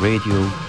Radio.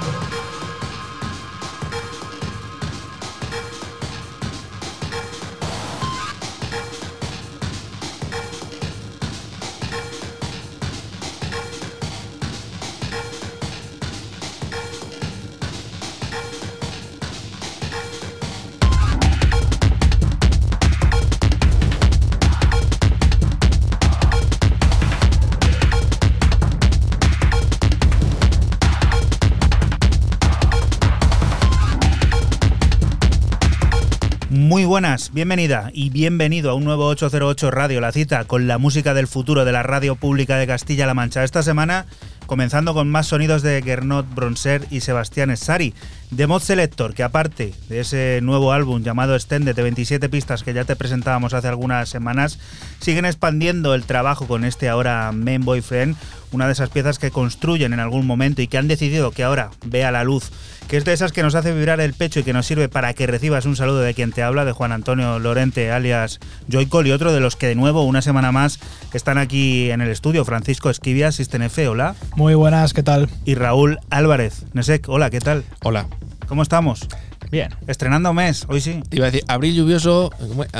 Buenas, bienvenida y bienvenido a un nuevo 808 Radio, la cita con la música del futuro de la radio pública de Castilla-La Mancha. Esta semana comenzando con más sonidos de Gernot Bronser y Sebastián Sari, de Mod Selector, que aparte de ese nuevo álbum llamado Extended de 27 pistas que ya te presentábamos hace algunas semanas, siguen expandiendo el trabajo con este ahora Main Boyfriend, una de esas piezas que construyen en algún momento y que han decidido que ahora vea la luz que es de esas que nos hace vibrar el pecho y que nos sirve para que recibas un saludo de quien te habla, de Juan Antonio Lorente, alias Joycol, y otro de los que de nuevo, una semana más, están aquí en el estudio, Francisco Esquivia, Sistenefe, hola. Muy buenas, ¿qué tal? Y Raúl Álvarez, Nesek, hola, ¿qué tal? Hola. ¿Cómo estamos? Bien. Estrenando mes, hoy sí. Iba a decir, abril lluvioso,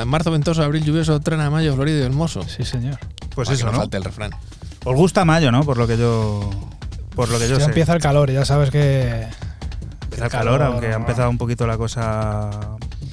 marzo ventoso, abril lluvioso, tren a mayo, florido y hermoso. Sí, señor. Pues Para eso, que no ¿no? falte el refrán. Os gusta mayo, ¿no? Por lo que yo por lo que yo ya sé. empieza el calor, ya sabes que. Empieza el calor, aunque ha empezado un poquito la cosa.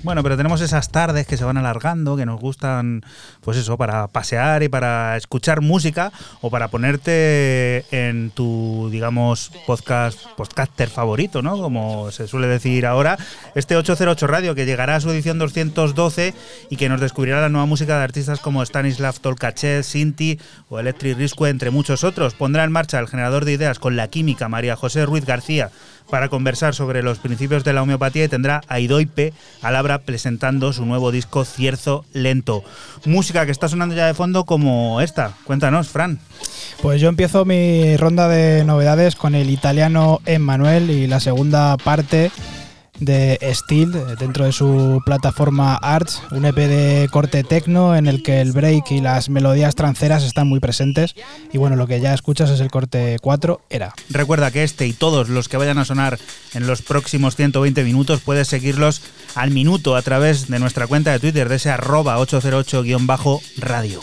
Bueno, pero tenemos esas tardes que se van alargando, que nos gustan, pues eso, para pasear y para escuchar música o para ponerte en tu, digamos, podcast, podcaster favorito, ¿no? Como se suele decir ahora. Este 808 Radio, que llegará a su edición 212 y que nos descubrirá la nueva música de artistas como Stanislav Tolkachev, Sinti o Electric Risque, entre muchos otros. Pondrá en marcha el generador de ideas con la química María José Ruiz García para conversar sobre los principios de la homeopatía y tendrá a Idoipe Alabra presentando su nuevo disco Cierzo Lento. Música que está sonando ya de fondo como esta. Cuéntanos, Fran. Pues yo empiezo mi ronda de novedades con el italiano Emmanuel y la segunda parte de Steel dentro de su plataforma Arts, un EP de corte techno en el que el break y las melodías tranceras están muy presentes. Y bueno, lo que ya escuchas es el corte 4, era. Recuerda que este y todos los que vayan a sonar en los próximos 120 minutos puedes seguirlos al minuto a través de nuestra cuenta de Twitter de ese arroba 808-radio.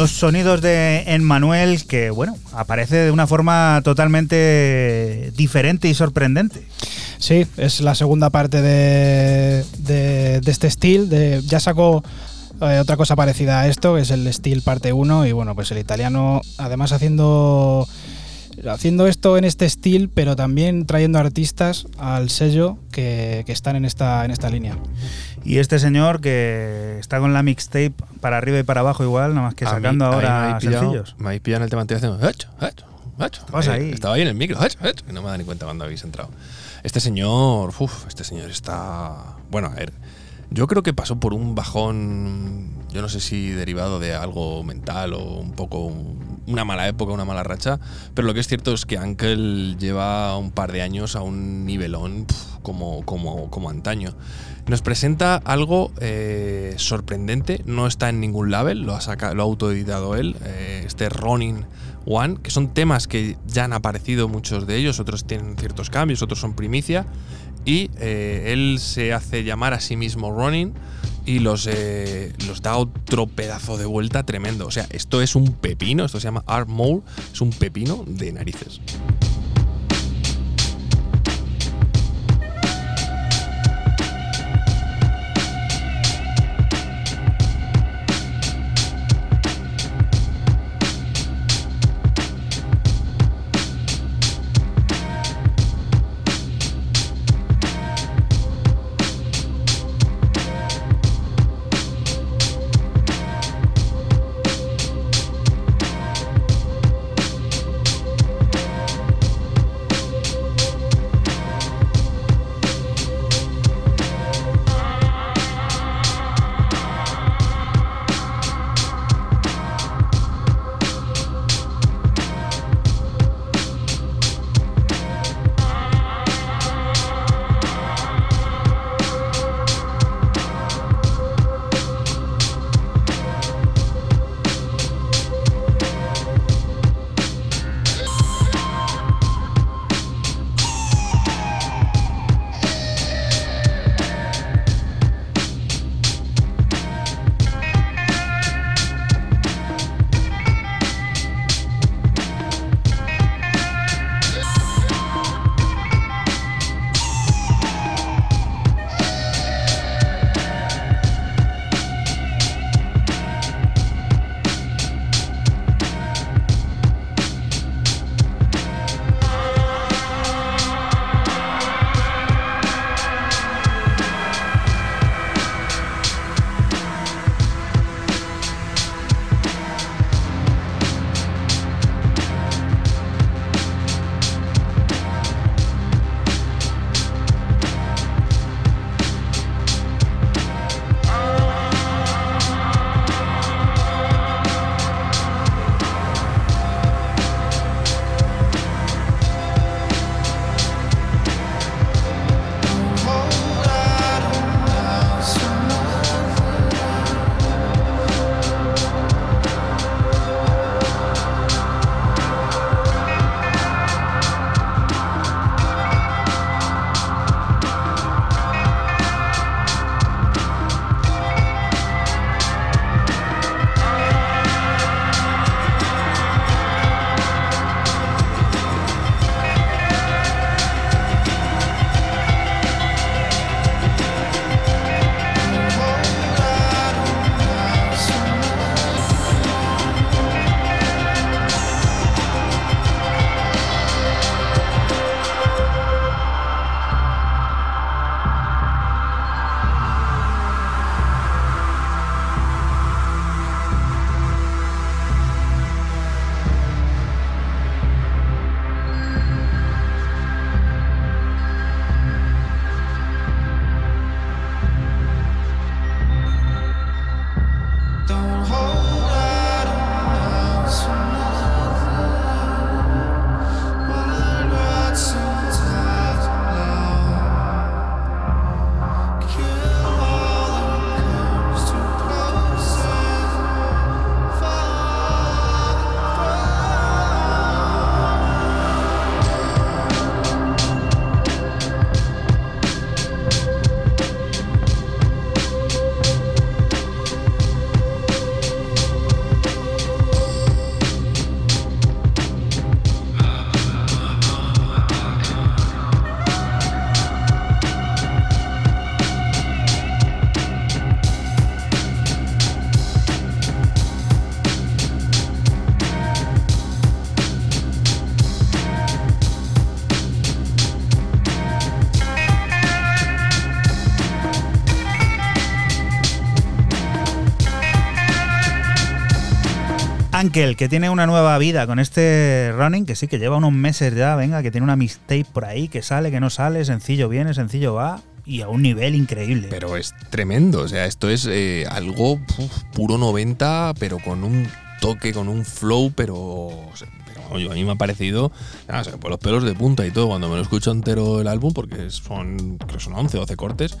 Los sonidos de Emmanuel, que bueno, aparece de una forma totalmente diferente y sorprendente. Sí, es la segunda parte de, de, de este estilo. De, ya sacó eh, otra cosa parecida a esto, que es el Steel parte 1. Y bueno, pues el italiano, además haciendo haciendo esto en este estilo, pero también trayendo artistas al sello que, que, están en esta, en esta línea. Y este señor que está con la mixtape para arriba y para abajo igual, nada más que sacando mí, ahora me pillado, sencillos. Me habéis pillado en el tema anterior haciendo hecho, hecho, ahí. Estaba ahí en el micro, hecho, hecho. Y no me da ni cuenta cuando habéis entrado. Este señor, uff, este señor está. Bueno, a ver. Yo creo que pasó por un bajón, yo no sé si derivado de algo mental o un poco una mala época, una mala racha, pero lo que es cierto es que Ankel lleva un par de años a un nivelón como, como, como antaño. Nos presenta algo eh, sorprendente, no está en ningún label, lo ha, saca, lo ha autoeditado él, eh, este Ronin One, que son temas que ya han aparecido muchos de ellos, otros tienen ciertos cambios, otros son primicia, y eh, él se hace llamar a sí mismo Ronin y los, eh, los da otro pedazo de vuelta tremendo. O sea, esto es un pepino, esto se llama Art Mole, es un pepino de narices. Ankel, que tiene una nueva vida con este running, que sí, que lleva unos meses ya, venga, que tiene una mixtape por ahí, que sale, que no sale, sencillo viene, sencillo va, y a un nivel increíble. Pero es tremendo, o sea, esto es eh, algo puro 90, pero con un toque, con un flow, pero, o sea, pero oye, a mí me ha parecido, nada, los pelos de punta y todo cuando me lo escucho entero el álbum, porque son, creo son 11 o 12 cortes,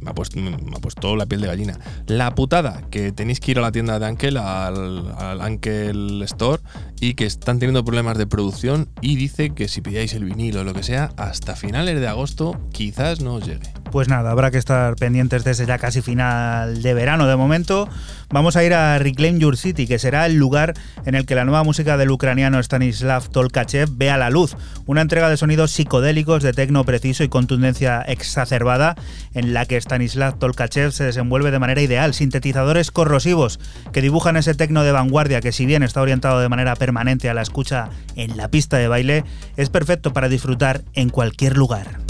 me ha, puesto, me ha puesto la piel de gallina. La putada, que tenéis que ir a la tienda de Ankel, al, Ankel Store, y que están teniendo problemas de producción y dice que si pilláis el vinilo o lo que sea, hasta finales de agosto quizás no os llegue. Pues nada, habrá que estar pendientes de ese ya casi final de verano. De momento, vamos a ir a Reclaim Your City, que será el lugar en el que la nueva música del ucraniano Stanislav Tolkachev vea la luz. Una entrega de sonidos psicodélicos de tecno preciso y contundencia exacerbada, en la que Stanislav Tolkachev se desenvuelve de manera ideal. Sintetizadores corrosivos que dibujan ese tecno de vanguardia que, si bien está orientado de manera permanente a la escucha en la pista de baile, es perfecto para disfrutar en cualquier lugar.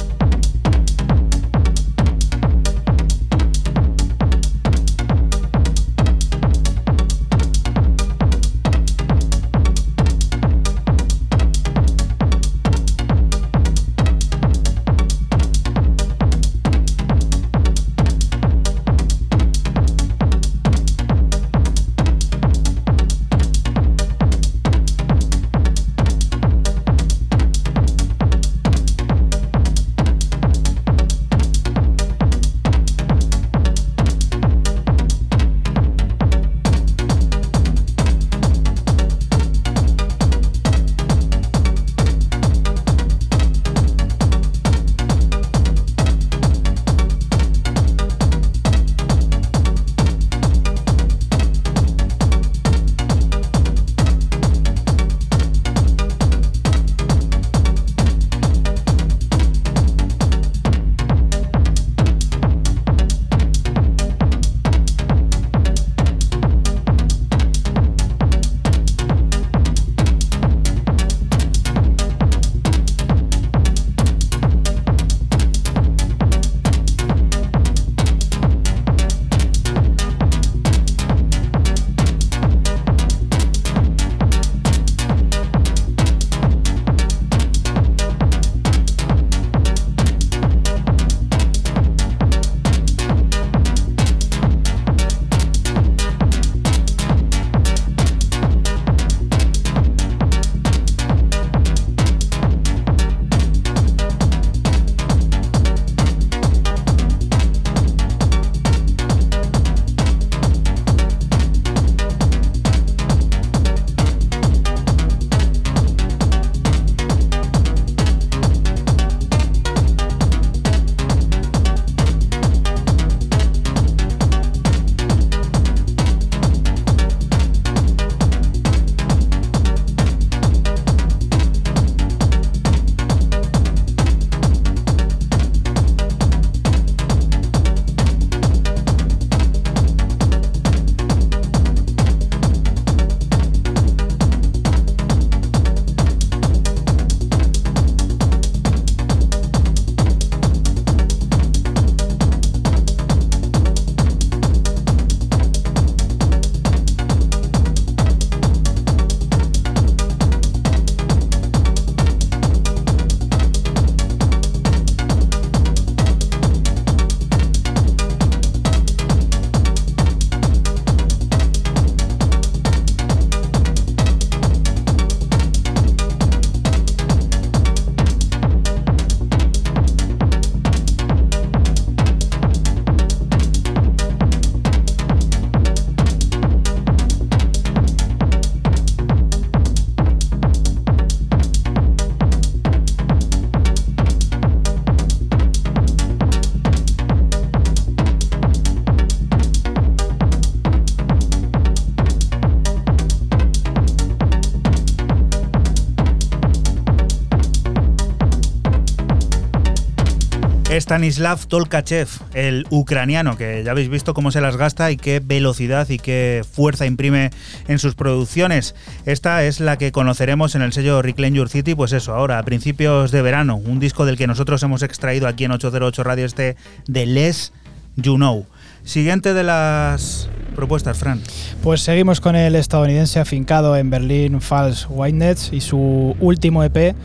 Stanislav Tolkachev, el ucraniano, que ya habéis visto cómo se las gasta y qué velocidad y qué fuerza imprime en sus producciones. Esta es la que conoceremos en el sello Reclaim Your City, pues eso, ahora, a principios de verano, un disco del que nosotros hemos extraído aquí en 808 Radio este de Les You Know. Siguiente de las propuestas, Fran. Pues seguimos con el estadounidense afincado en Berlín, False Winenets, y su último EP,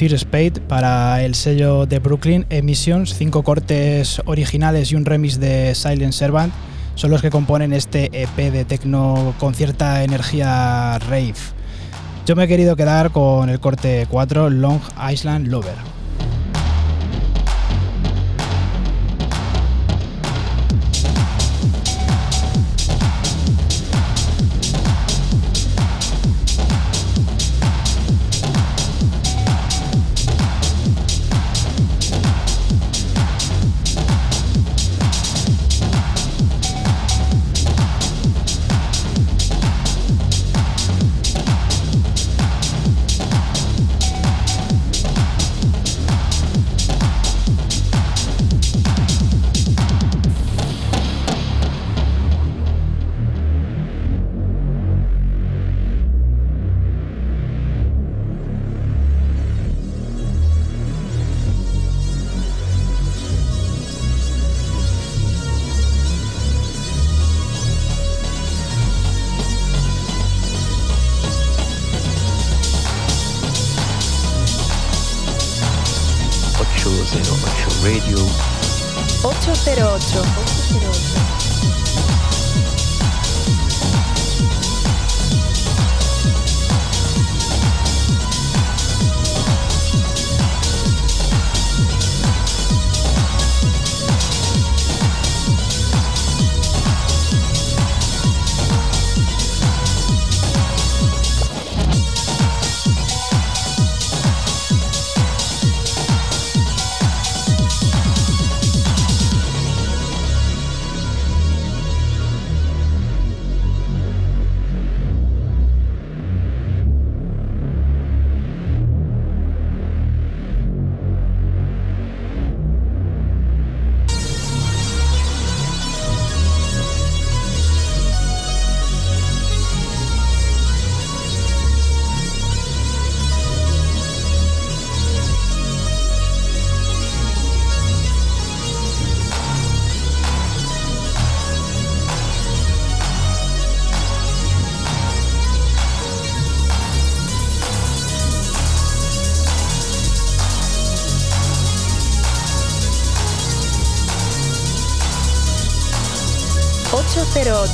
Fear Spade, para el sello de Brooklyn Emissions. Cinco cortes originales y un remix de Silent Servant son los que componen este EP de techno con cierta energía rave. Yo me he querido quedar con el corte 4, Long Island Lover.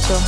808.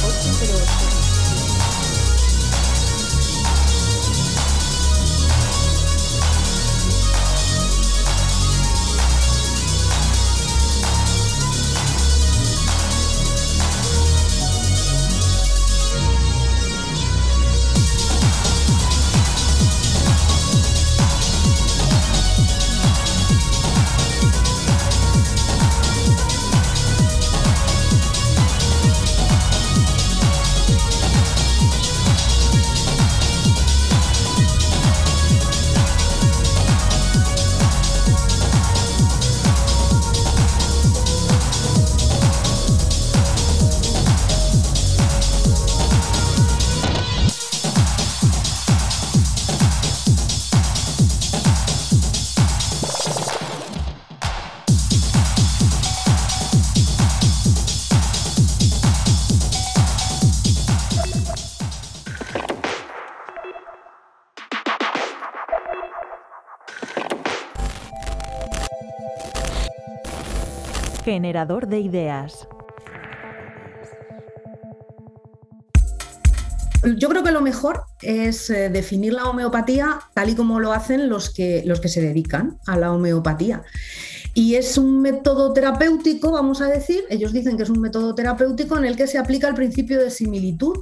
Generador de ideas. Yo creo que lo mejor es eh, definir la homeopatía tal y como lo hacen los que, los que se dedican a la homeopatía. Y es un método terapéutico, vamos a decir, ellos dicen que es un método terapéutico en el que se aplica el principio de similitud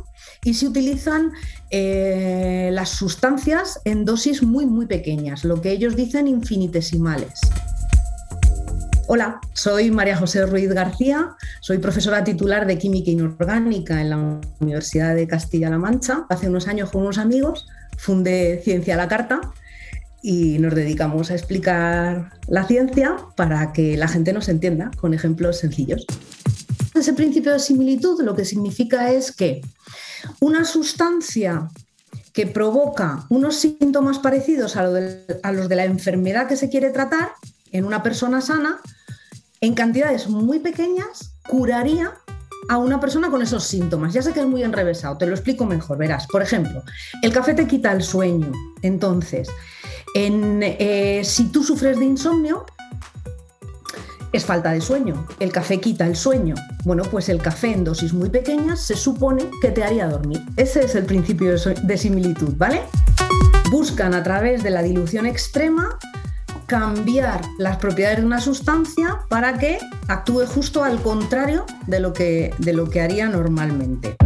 y se utilizan eh, las sustancias en dosis muy, muy pequeñas, lo que ellos dicen infinitesimales. Hola, soy María José Ruiz García, soy profesora titular de Química Inorgánica en la Universidad de Castilla-La Mancha. Hace unos años con unos amigos fundé Ciencia a la Carta y nos dedicamos a explicar la ciencia para que la gente nos entienda con ejemplos sencillos. Ese principio de similitud lo que significa es que una sustancia que provoca unos síntomas parecidos a, a los de la enfermedad que se quiere tratar en una persona sana en cantidades muy pequeñas curaría a una persona con esos síntomas. Ya sé que es muy enrevesado, te lo explico mejor, verás. Por ejemplo, el café te quita el sueño. Entonces, en, eh, si tú sufres de insomnio, es falta de sueño. El café quita el sueño. Bueno, pues el café en dosis muy pequeñas se supone que te haría dormir. Ese es el principio de, de similitud, ¿vale? Buscan a través de la dilución extrema cambiar las propiedades de una sustancia para que actúe justo al contrario de lo que, de lo que haría normalmente.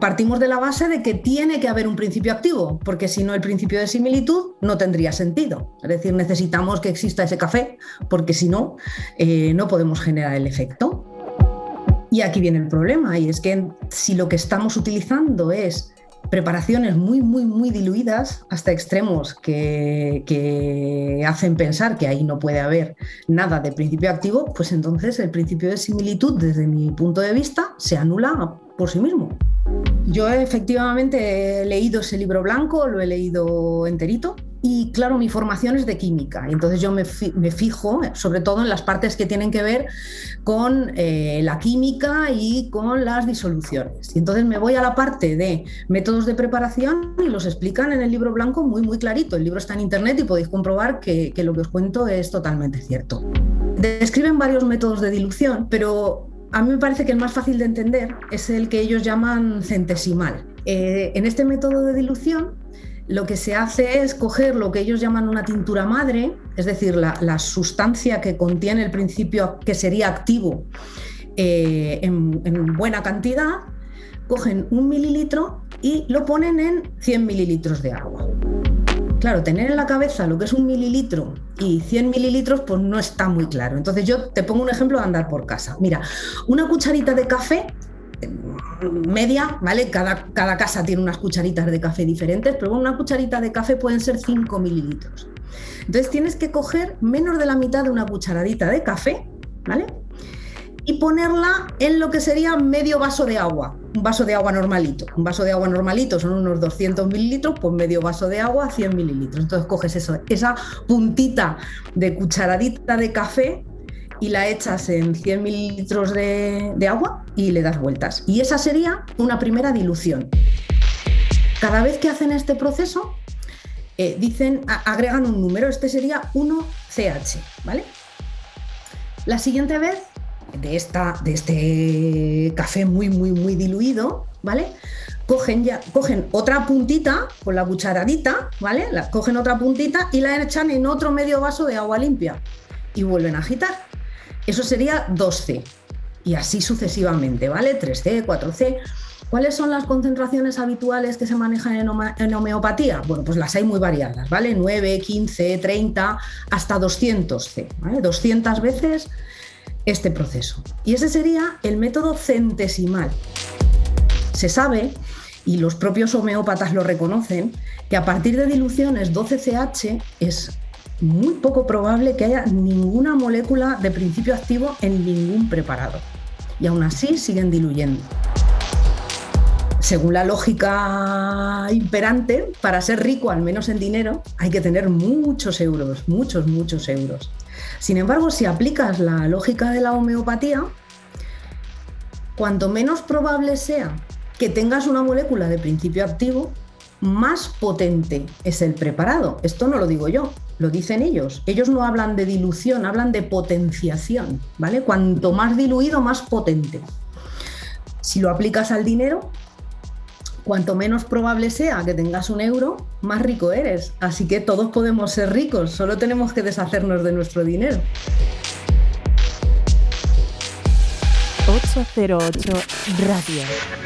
Partimos de la base de que tiene que haber un principio activo, porque si no el principio de similitud no tendría sentido. Es decir, necesitamos que exista ese café, porque si no, eh, no podemos generar el efecto. Y aquí viene el problema, y es que si lo que estamos utilizando es preparaciones muy, muy, muy diluidas hasta extremos que, que, hacen pensar que ahí no puede haber nada de principio activo, pues entonces el principio de similitud, desde mi punto de vista, se anula por sí mismo. Yo efectivamente he leído ese libro blanco, lo he leído enterito, y claro, mi formación es de química, entonces yo me, fijo sobre todo en las partes que tienen que ver con eh, la química y con las disoluciones. Y entonces me voy a la parte de métodos de preparación y los explican en el libro blanco muy, muy clarito. El libro está en internet y podéis comprobar que, que lo que os cuento es totalmente cierto. Describen varios métodos de dilución, pero a mí me parece que el más fácil de entender es el que ellos llaman centesimal. Eh, en este método de dilución lo que se hace es coger lo que ellos llaman una tintura madre, es decir, la, sustancia que contiene el principio que sería activo eh, en, en, buena cantidad, cogen un mililitro y lo ponen en 100 mililitros de agua. Claro, tener en la cabeza lo que es un mililitro y 100 mililitros, pues no está muy claro. Entonces yo te pongo un ejemplo de andar por casa. Mira, una cucharita de café media, ¿vale? Cada, cada casa tiene unas cucharitas de café diferentes, pero una cucharita de café pueden ser 5 mililitros. Entonces tienes que coger menos de la mitad de una cucharadita de café, ¿vale? Y ponerla en lo que sería medio vaso de agua, un vaso de agua normalito. Un vaso de agua normalito son unos 200 mililitros, pues medio vaso de agua, 100 mililitros. Entonces coges esa puntita de cucharadita de café y la echas en 100 mililitros de, agua y le das vueltas. Y esa sería una primera dilución. Cada vez que hacen este proceso, eh, dicen, agregan un número, este sería 1CH, ¿vale? La siguiente vez, de, esta, de este café muy, muy, muy diluido, ¿vale? Cogen, ya, cogen otra puntita con la cucharadita, ¿vale? La, cogen otra puntita y la echan en otro medio vaso de agua limpia y vuelven a agitar. Eso sería 2C. Y así sucesivamente, ¿vale? 3C, 4C. ¿Cuáles son las concentraciones habituales que se manejan en, homeopatía? Bueno, pues las hay muy variadas, ¿vale? 9, 15, 30, hasta 200C, ¿vale? 200 veces este proceso. Y ese sería el método centesimal. Se sabe, y los propios homeópatas lo reconocen, que a partir de diluciones 12CH es muy poco probable que haya ninguna molécula de principio activo en ningún preparado. Y aún así siguen diluyendo. Según la lógica imperante, para ser rico, al menos en dinero, hay que tener muchos euros, muchos, muchos euros. Sin embargo, si aplicas la lógica de la homeopatía, cuanto menos probable sea que tengas una molécula de principio activo, más potente es el preparado. Esto no lo digo yo, lo dicen ellos. Ellos no hablan de dilución, hablan de potenciación, ¿vale? Cuanto más diluido, más potente. Si lo aplicas al dinero, cuanto menos probable sea que tengas un euro, más rico eres. Así que todos podemos ser ricos, solo tenemos que deshacernos de nuestro dinero. 808 Radio.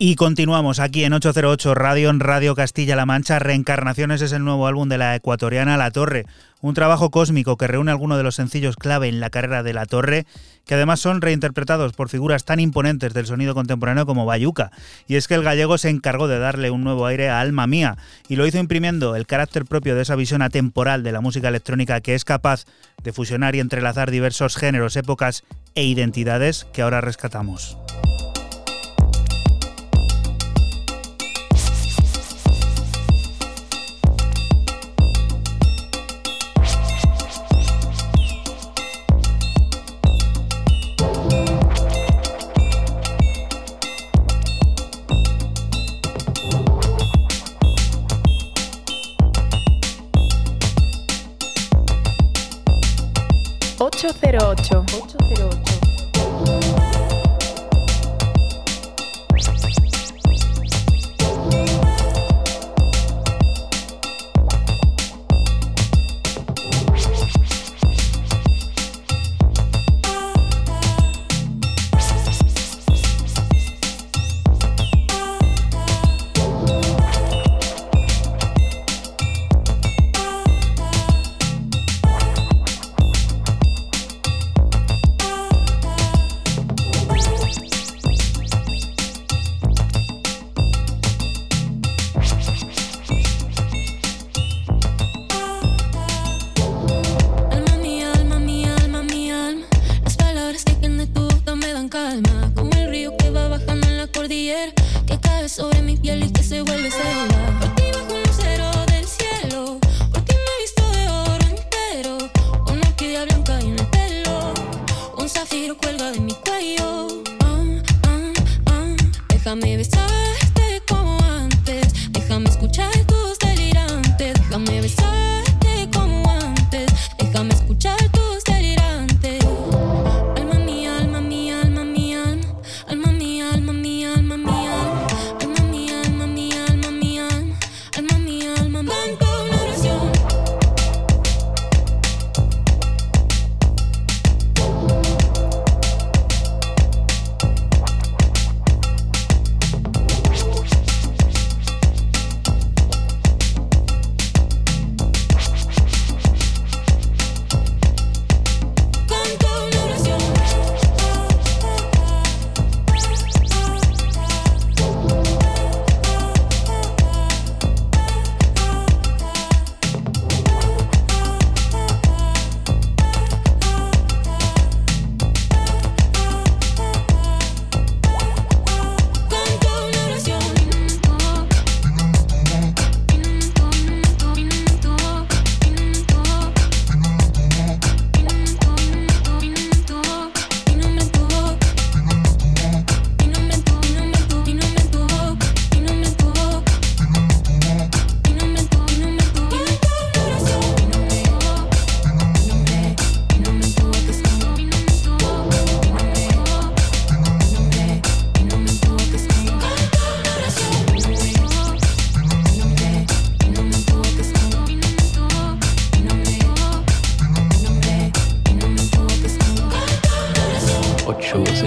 Y continuamos aquí en 808 Radio, en Radio Castilla-La Mancha. Reencarnaciones es el nuevo álbum de la ecuatoriana La Torre, un trabajo cósmico que reúne algunos de los sencillos clave en la carrera de La Torre, que además son reinterpretados por figuras tan imponentes del sonido contemporáneo como Bayuca. Y es que el gallego se encargó de darle un nuevo aire a Alma Mía, y lo hizo imprimiendo el carácter propio de esa visión atemporal de la música electrónica que es capaz de fusionar y entrelazar diversos géneros, épocas e identidades que ahora rescatamos. 808. 808.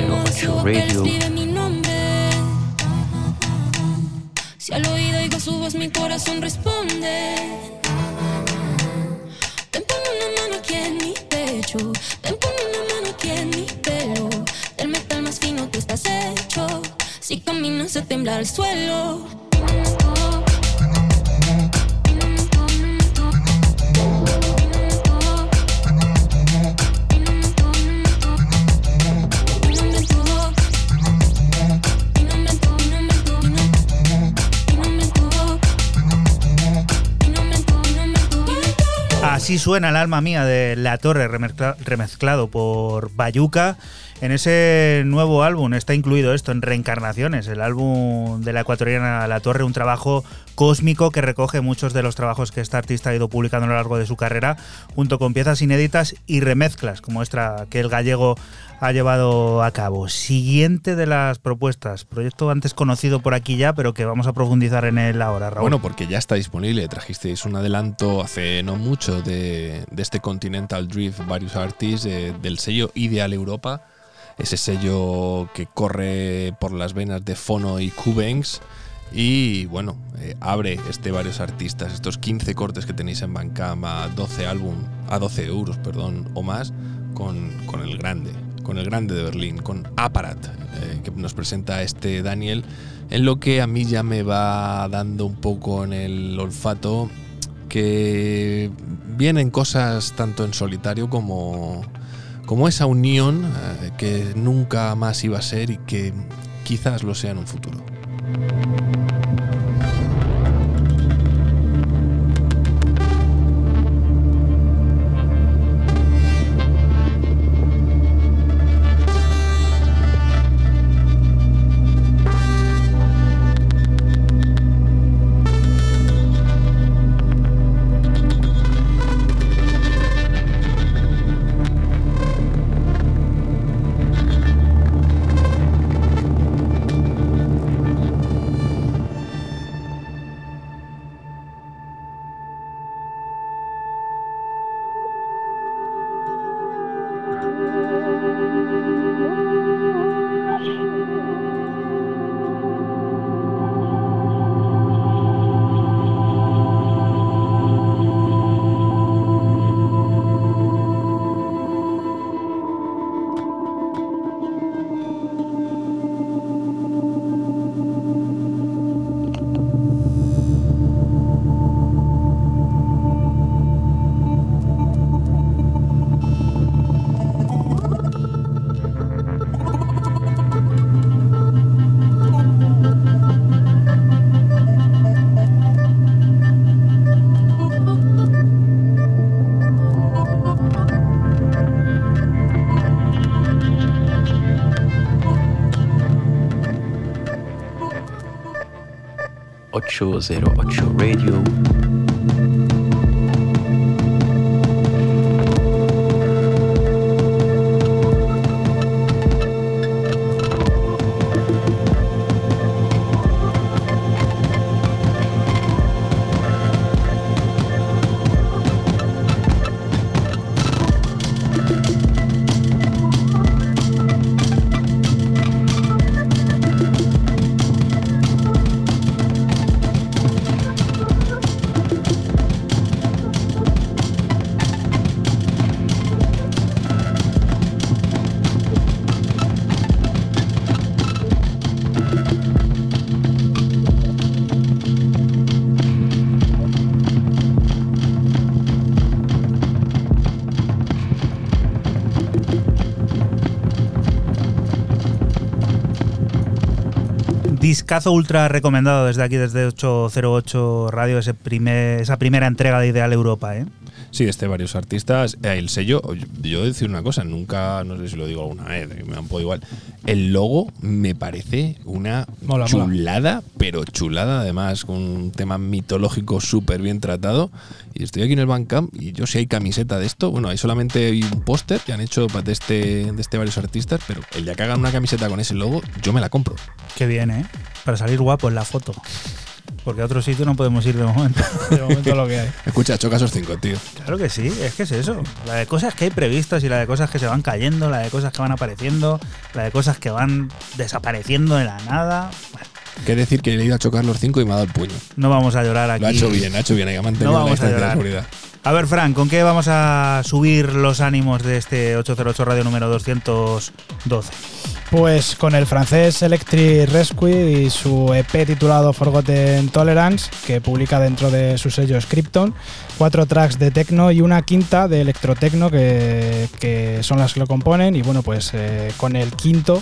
808 Radio. Escribe mi nombre. Si al oído oigo su voz, mi corazón responde. Ven, pon una mano aquí en mi pecho. Ven, pon una mano aquí en mi pelo. Del metal más fino tú estás hecho. Si caminas se tembla el suelo. Así suena el alma mía de La Torre, remezcla- remezclado por Bayuca. En ese nuevo álbum está incluido esto, en Reencarnaciones, el álbum de la ecuatoriana La Torre, un trabajo cósmico que recoge muchos de los trabajos que esta artista ha ido publicando a lo largo de su carrera, junto con piezas inéditas y remezclas, como esta que el gallego ha llevado a cabo. Siguiente de las propuestas, proyecto antes conocido por aquí ya, pero que vamos a profundizar en él ahora, Raúl. Bueno, porque ya está disponible. Trajisteis un adelanto hace no mucho de, este Continental Drift, varios artists, eh, del sello Ideal Europa. Ese sello que corre por las venas de Fono y Cubanks. Y bueno, eh, abre este varios artistas, estos 15 cortes que tenéis en Bandcamp a 12 álbum, a 12 euros, perdón, o más, con, con el grande, con el grande de Berlín, con Aparat, eh, que nos presenta este Daniel, en lo que a mí ya me va dando un poco en el olfato que vienen cosas tanto en solitario como, como esa unión eh, que nunca más iba a ser y que quizás lo sea en un futuro. 008 Discazo ultra recomendado desde aquí, desde 808 Radio, ese primer, esa primera entrega de Ideal Europa. ¿eh? Sí, este varios artistas. Eh, el sello, yo decir una cosa, nunca, no sé si lo digo alguna vez, me da un poco igual. El logo me parece una Mola, mola. chulada, pero chulada además, con un tema mitológico súper bien tratado. Y estoy aquí en el Bandcamp y yo sé hay camiseta de esto. Bueno, hay solamente un póster que han hecho de este, de este varios artistas, pero el de que hagan una camiseta con ese logo, yo me la compro. Qué bien, ¿eh? Para salir guapo en la foto. Porque a otro sitio no podemos ir de momento. De momento lo que hay. Escucha, choca esos cinco, tío. Claro que sí, es que es eso. La de cosas que hay previstas y la de cosas que se van cayendo, la de cosas que van apareciendo, la de cosas que van desapareciendo de la nada. Bueno, Que decir que le he ido a chocar los cinco y me ha dado el puño. no vamos a llorar aquí. Lo ha hecho bien, ha hecho bien, hay que mantener No la distancia de seguridad. A ver, Fran, ¿con qué vamos a subir los ánimos de este 808 Radio número 212? Pues con el francés Electric Rescue y su EP titulado Forgotten Tolerance, que publica dentro de su sello Scripton, cuatro tracks de techno y una quinta de electrotecno que, que son las que lo componen. Y bueno, pues eh, con el quinto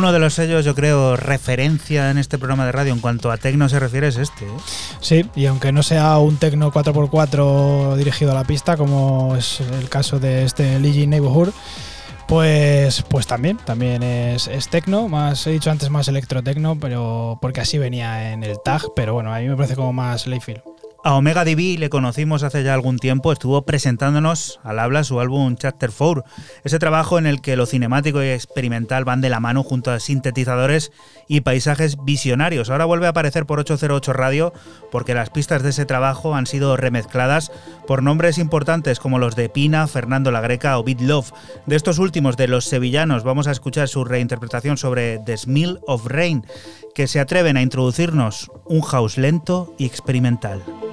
Uno de los sellos, yo creo, referencia en este programa de radio en cuanto a tecno se refiere es este. ¿eh? Sí, y aunque no sea un tecno 4x4 dirigido a la pista, como es el caso de este Ligi Neighborhood, pues, pues también, también es, es tecno, más he dicho antes más electrotecno, pero porque así venía en el tag, pero bueno, a mí me parece como más Layfield. A Omega DB le conocimos hace ya algún tiempo, estuvo presentándonos al habla su álbum Chapter 4, ese trabajo en el que lo cinemático y experimental van de la mano junto a sintetizadores y paisajes visionarios. Ahora vuelve a aparecer por 808 Radio porque las pistas de ese trabajo han sido remezcladas por nombres importantes como los de Pina, Fernando La Greca o Beat Love. De estos últimos, de los sevillanos, vamos a escuchar su reinterpretación sobre The Smell of Rain, que se atreven a introducirnos un house lento y experimental.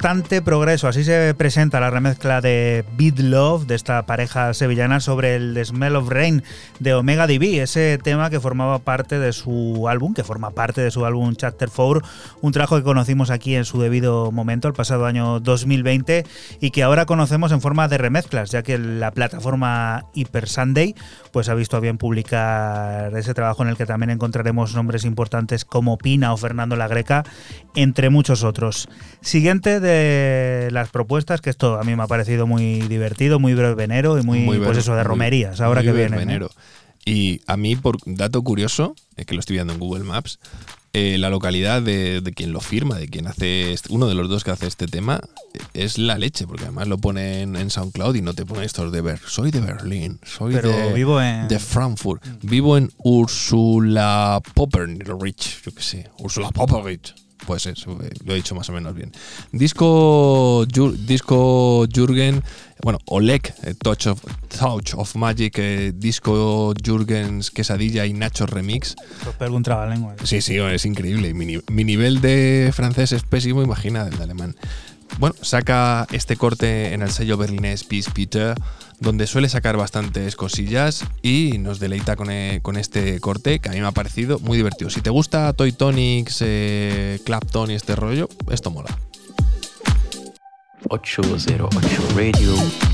constante progreso. Así se presenta la remezcla de Beat Love de esta pareja sevillana sobre el Smell of Rain de Omega DB, ese tema que formaba parte de su álbum, que forma parte de su álbum Chapter 4, un trabajo que conocimos aquí en su debido momento, el pasado año 2020, y que ahora conocemos en forma de remezclas, ya que la plataforma Hyper Sunday pues ha visto a bien publicar ese trabajo en el que también encontraremos nombres importantes como Pina o Fernando La Greca, entre muchos otros. Siguiente de las propuestas, que esto a mí me ha parecido muy divertido, muy brevenero y muy, Muy pues eso de muy- romerías, ahora muy que viene. verbenero. Y a mí, por dato curioso, eh, que lo estoy viendo en Google Maps, eh, la localidad de, de quien lo firma, de quien hace este- uno de los dos que hace este tema, eh, es la leche, porque además lo ponen en SoundCloud y no te ponen estos de ver. Soy de Berlín, soy Pero de, vivo en- de Frankfurt, vivo en Ursula Poppenrich, yo qué sé, Ursula Poppenrich. Pues eso, eh, lo he dicho más o menos bien. Disco, Jur- disco Jürgen, bueno, Oleg, eh, Touch of, Touch of Magic, eh, disco Jürgens Quesadilla y Nacho Remix. Os pego un trabalengua. Sí, sí, es increíble. Mi, mi nivel de francés es pésimo, imagina el de alemán. Bueno, saca este corte en el sello berlinés Peace Peter, donde suele sacar bastantes cosillas y nos deleita con, eh, con este corte que a mí me ha parecido muy divertido. Si te gusta Toy Tonics, eh, Clapton y este rollo, esto mola. 808 Radio.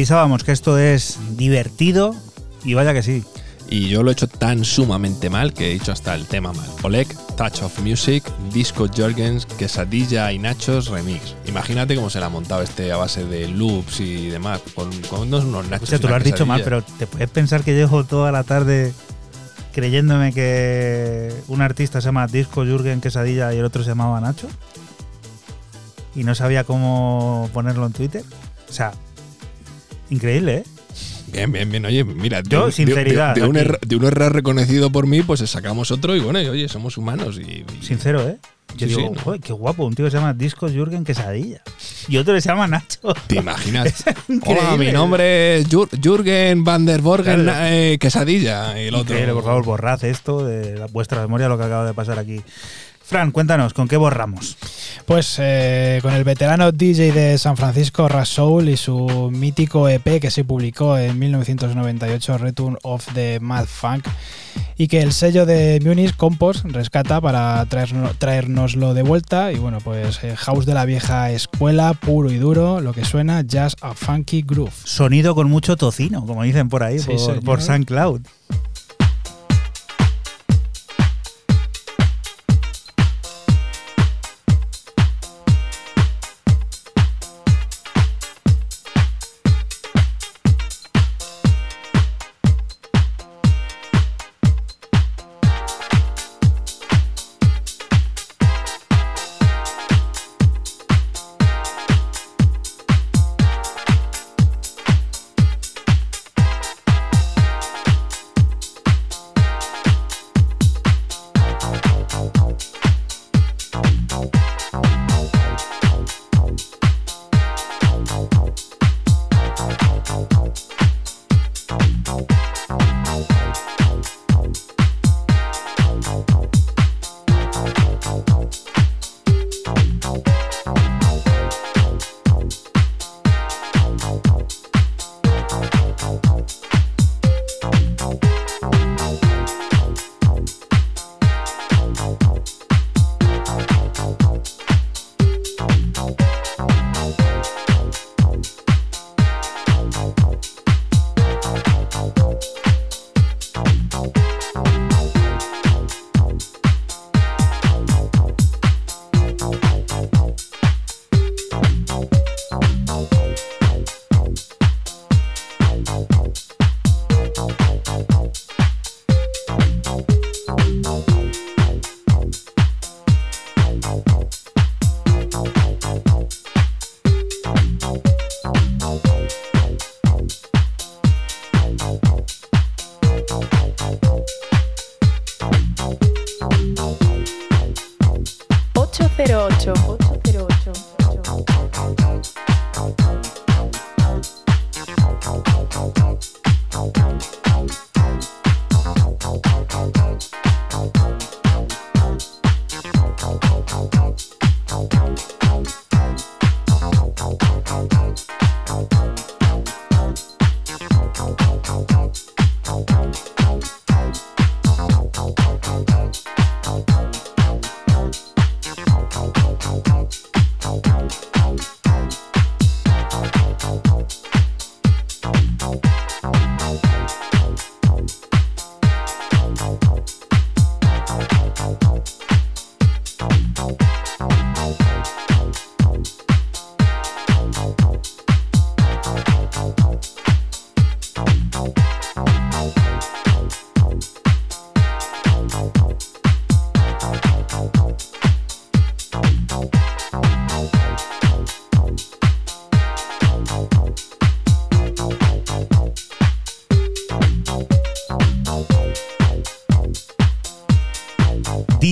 Avisábamos que esto es divertido y vaya que sí. Y yo lo he hecho tan sumamente mal que he dicho hasta el tema mal. Oleg, Touch of Music, Disco Jorgens, Quesadilla y Nachos Remix. Imagínate cómo se le ha montado este a base de loops y demás, con, con unos, nachos. O sea, tú lo has dicho mal, pero ¿te puedes pensar que llevo toda la tarde creyéndome que un artista se llama Disco Jürgen Quesadilla y el otro se llamaba Nacho? y no sabía cómo ponerlo en Twitter. O sea, increíble, ¿eh? Bien, bien, bien. Oye, mira, de, Yo, un- de- sinceridad, de, de un error, de un error reconocido por mí, pues sacamos otro y bueno, y, oye, somos humanos y, y- Sincero, ¿eh? Yo Sí, digo, sí, no. "Joder, qué guapo, un tío que se llama Disco Jürgen Quesadilla. Y otro que se llama Nacho. ¿Te imaginas? Hola, mi nombre es Jür- Jürgen van der Borgen Claro. eh, Quesadilla. Y el otro. Increíble, por favor, borrad esto de vuestra memoria, lo que acaba de pasar aquí. Fran, cuéntanos, ¿con qué borramos? Pues eh, con el veterano DJ de San Francisco, Rasoul, y su mítico EP que se publicó en 1998, Return of the Mad Funk, y que el sello de Munich Compost rescata para traernos, traernoslo de vuelta. Y bueno, pues eh, House de la vieja escuela, puro y duro, lo que suena Jazz a Funky Groove. Sonido con mucho tocino, como dicen por ahí, Sí, por, por SoundCloud.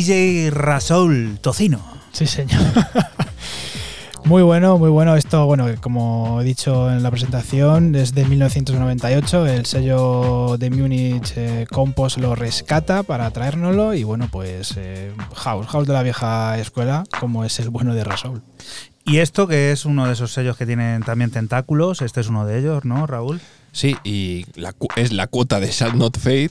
DJ Rasoul Tocino. Sí, señor. Muy bueno, muy bueno. Esto, bueno, como he dicho en la presentación, es de 1998. El sello de Múnich eh, Compost lo rescata para traérnoslo. Y bueno, pues eh, House, House de la vieja escuela, como es el bueno de Rasoul. Y esto que es uno de esos sellos que tienen también tentáculos, este es uno de ellos, ¿no, Raúl? Sí, y la cu- es la cuota de Shall Not Fade,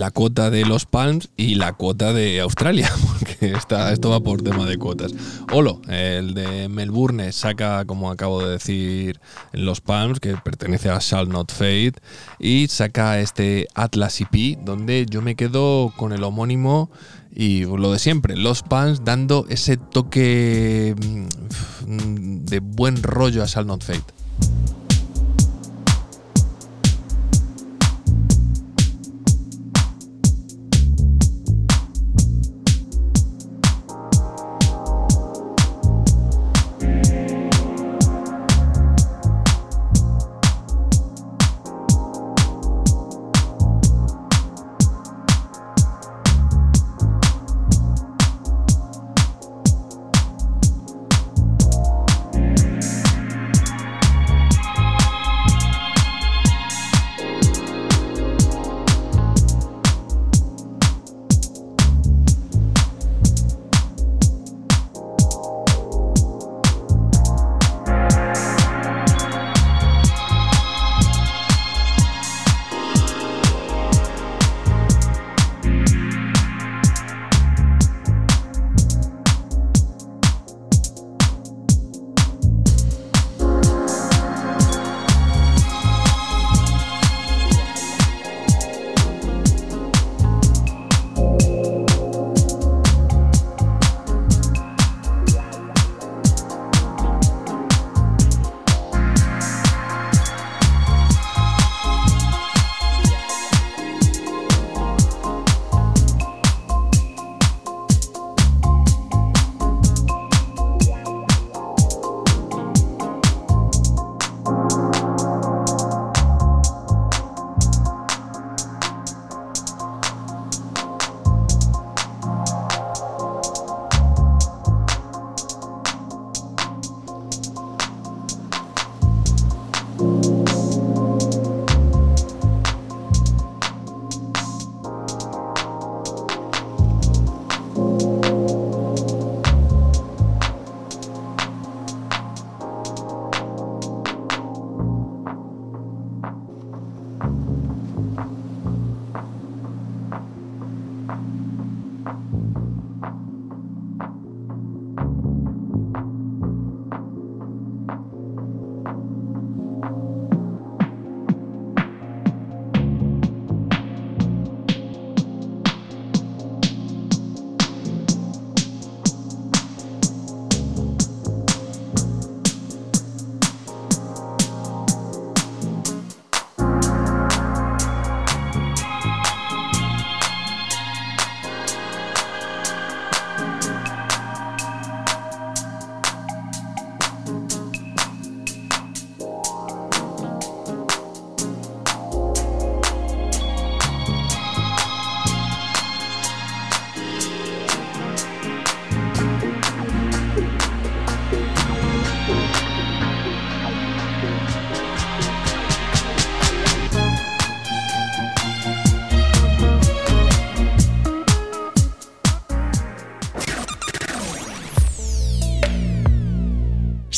la cuota de los Palms y la cuota de Australia, porque está, esto va por tema de cuotas. Olo, el de Melbourne, saca, como acabo de decir, los Palms, que pertenece a Shall Not Fade, y saca este Atlas EP, donde yo me quedo con el homónimo y lo de siempre, los Palms dando ese toque mm, de buen rollo a Shall Not Fade.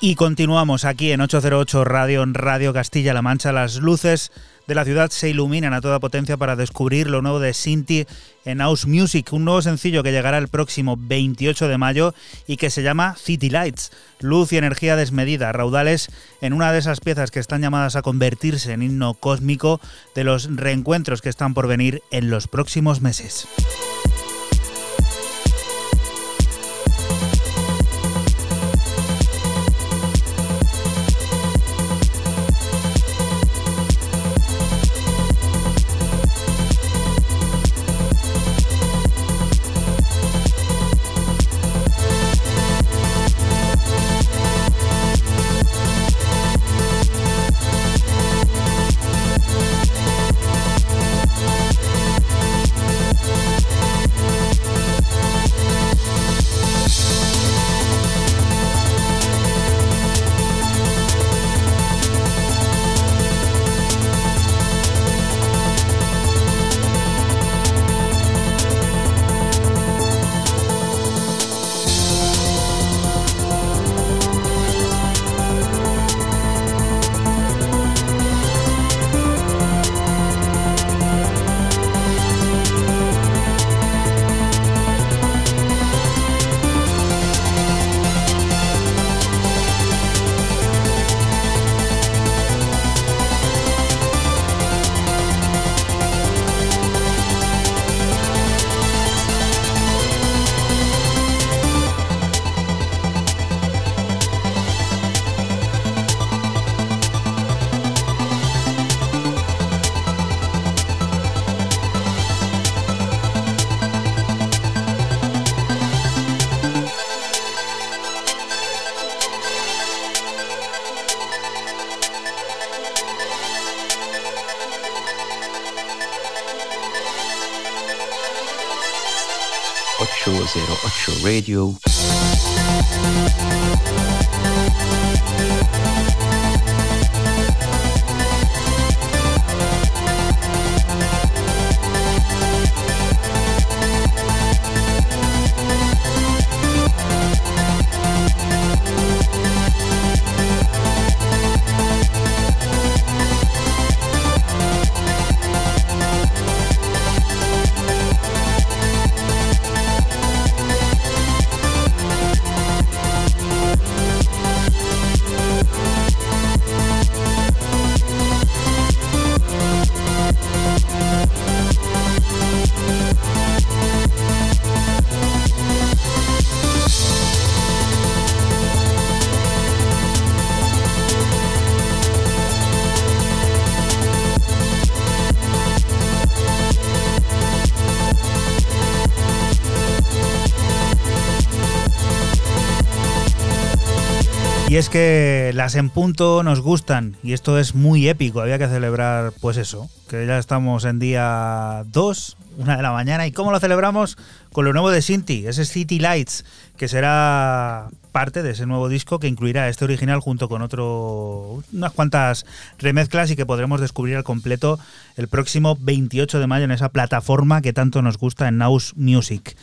Y continuamos aquí en 808 Radio, en Radio Castilla-La Mancha. Las luces de la ciudad se iluminan a toda potencia para descubrir lo nuevo de Sinti en House Music, un nuevo sencillo que llegará el próximo 28 de mayo y que se llama City Lights, luz y energía desmedida, raudales en una de esas piezas que están llamadas a convertirse en himno cósmico de los reencuentros que están por venir en los próximos meses. Las en punto nos gustan y esto es muy épico. Había que celebrar, pues eso, que ya estamos en día 2, una de la mañana. ¿Y cómo lo celebramos? Con lo nuevo de Sinti, ese City Lights, que será parte de ese nuevo disco que incluirá este original junto con otro unas cuantas remezclas y que podremos descubrir al completo el próximo 28 de mayo en esa plataforma que tanto nos gusta en Naus Music.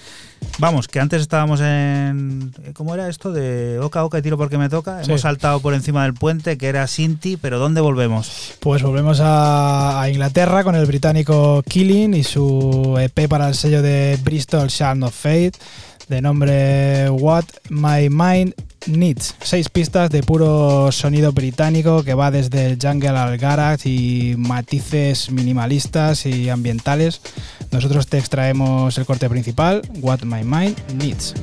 Vamos, que antes estábamos en. ¿Cómo era esto? De oca oca y tiro porque me toca. Sí. Hemos saltado por encima del puente, que era Sinti, pero ¿dónde volvemos? Pues volvemos a, a Inglaterra con el británico Killing y su EP para el sello de Bristol Shard of Fate de nombre What My Mind Needs. Seis pistas de puro sonido británico que va desde el jungle al garage y matices minimalistas y ambientales. Nosotros te extraemos el corte principal, What My Mind Needs.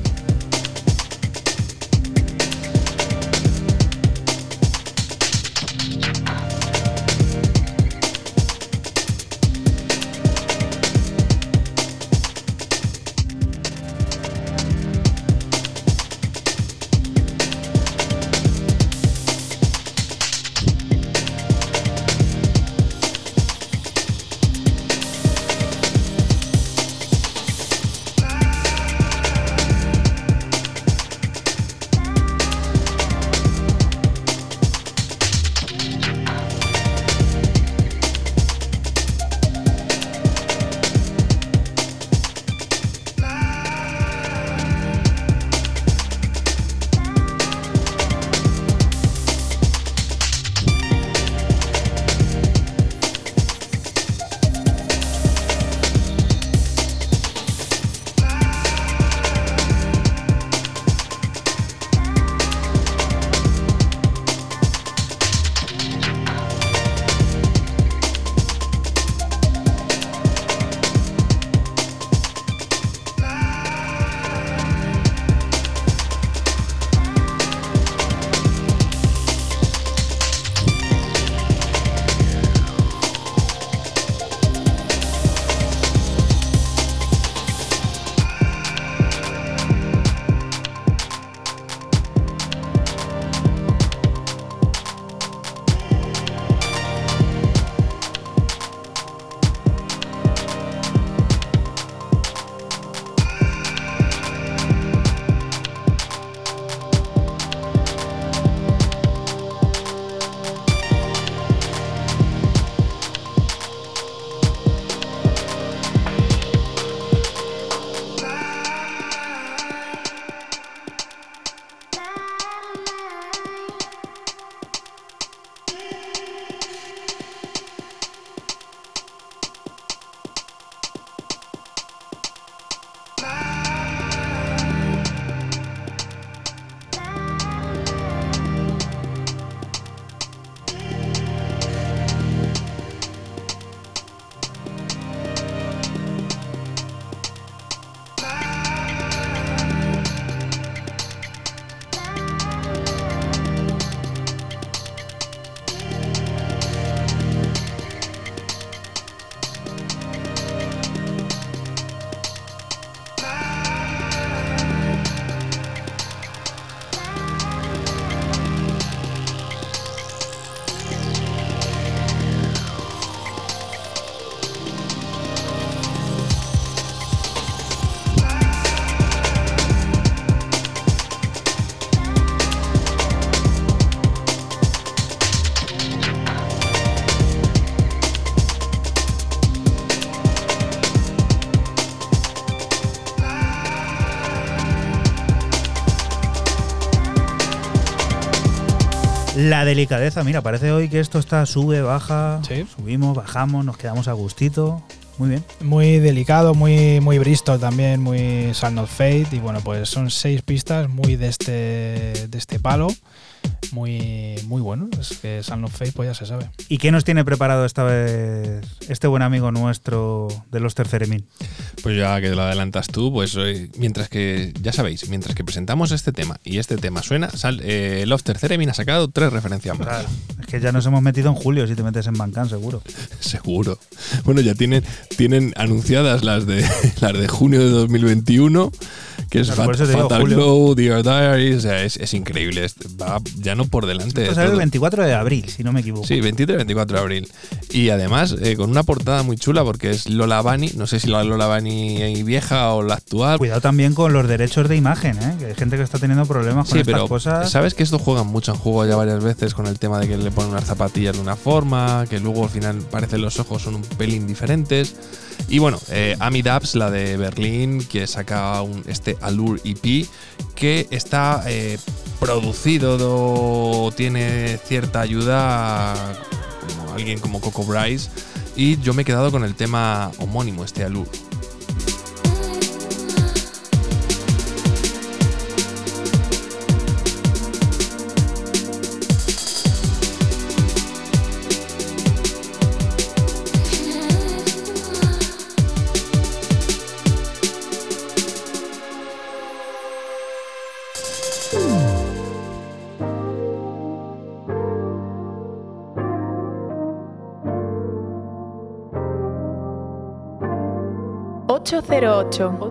La delicadeza, mira, parece hoy que esto está sube, baja, Sí. subimos, bajamos, nos quedamos a gustito. Muy bien. Muy delicado, muy, muy Bristol también, muy Sound of Fate. Y bueno, pues son seis pistas muy de este, de este palo. Muy, muy bueno. Es que Sound of Fate, pues ya se sabe. ¿Y qué nos tiene preparado esta vez este buen amigo nuestro de los Terceremín? Pues ya que lo adelantas tú, pues eh, mientras que, ya sabéis, mientras que presentamos este tema y este tema suena, sal, eh, Love Terceremin ha sacado tres referencias más. Claro, es que ya nos hemos metido en julio si te metes en Bancan, seguro. Seguro. Bueno, ya tienen, tienen anunciadas las de las de junio de 2021, que es Claro, Fat- Fatal. Glow, Dear Diary, o sea, es, es increíble. es- Va ya no por delante de Esto sale el todo. 24 de abril, si no me equivoco. Sí, 23 y 24 de abril. Y además, eh, con una portada muy chula porque es Lola Bunny. No sé si la Lola Bunny vieja o la actual. Cuidado también con los derechos de imagen, ¿eh? que hay gente que está teniendo problemas con Sí, estas pero cosas. sabes que esto juegan mucho, han jugado ya varias veces con el tema de que le ponen unas zapatillas de una forma, que luego al final parece los ojos son un pelín diferentes. Y bueno, eh, Ami Dubs, la de Berlín, que saca un, este Allure EP, que está eh, producido, do- tiene cierta ayuda, alguien como Coco Bryce, y yo me he quedado con el tema homónimo, este Allure. Cero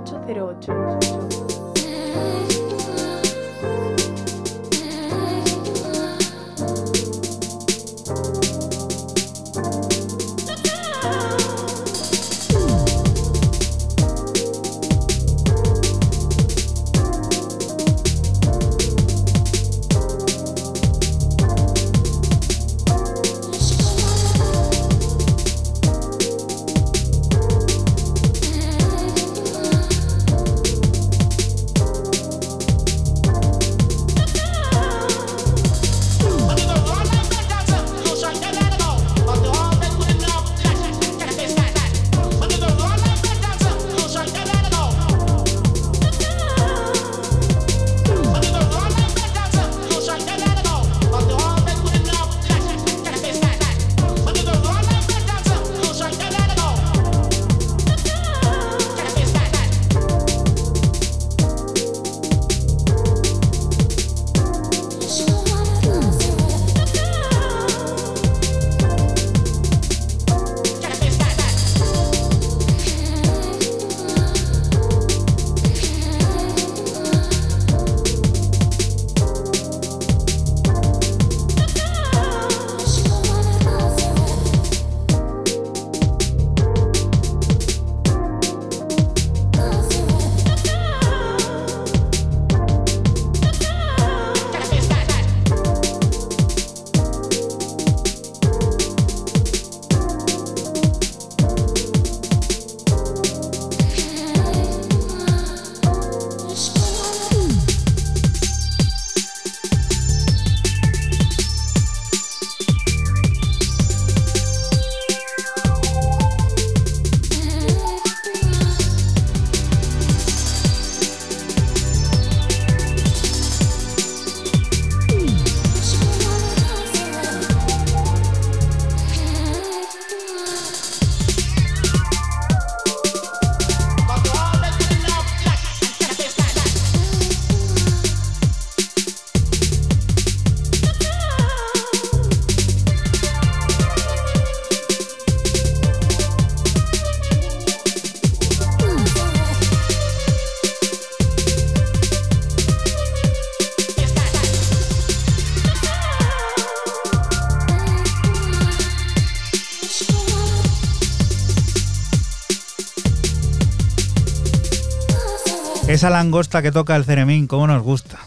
Esa langosta que toca el ceremín, ¿cómo nos gusta?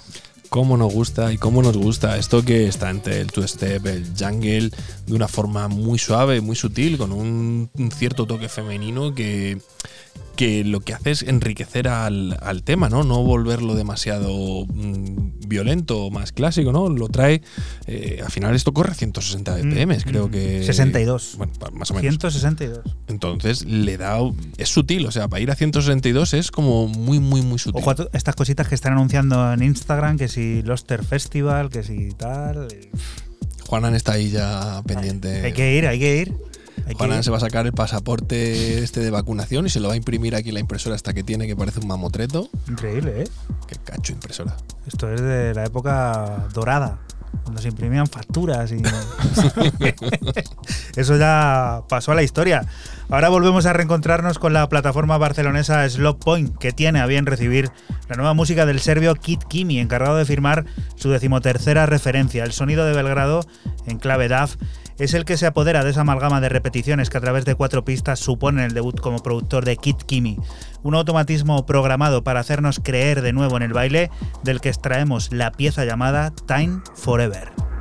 cómo nos gusta y cómo nos gusta esto que está entre el two-step, el jungle, de una forma muy suave, muy sutil, con un, un cierto toque femenino que, que lo que hace es enriquecer al, al tema, ¿no? No volverlo demasiado mm, violento, más clásico, ¿no? Lo trae. eh, al final esto corre a 160 BPM, creo mm, que. 62. Bueno, más o menos. 162. Entonces le da. Es sutil, o sea, para ir a 162 es como muy, muy, muy sutil. Ojo a estas cositas que están anunciando en Instagram, que si Loster Festival, que si tal. Juanan está ahí ya pendiente. Hay que ir, hay que ir. Hay que Juanan ir. se va a sacar el pasaporte este de vacunación y se lo va a imprimir aquí en la impresora hasta que tiene, que parece un mamotreto. Increíble, ¿eh? Qué cacho impresora. Esto es de la época dorada, cuando se imprimían facturas y. Eso ya pasó a la historia. Ahora volvemos a reencontrarnos con la plataforma barcelonesa Slot Point, que tiene a bien recibir la nueva música del serbio Kit Kimi, encargado de firmar su decimotercera referencia. El sonido de Belgrado, en clave DAF, es el que se apodera de esa amalgama de repeticiones que a través de cuatro pistas supone el debut como productor de Kit Kimi. Un automatismo programado para hacernos creer de nuevo en el baile, del que extraemos la pieza llamada Time Forever.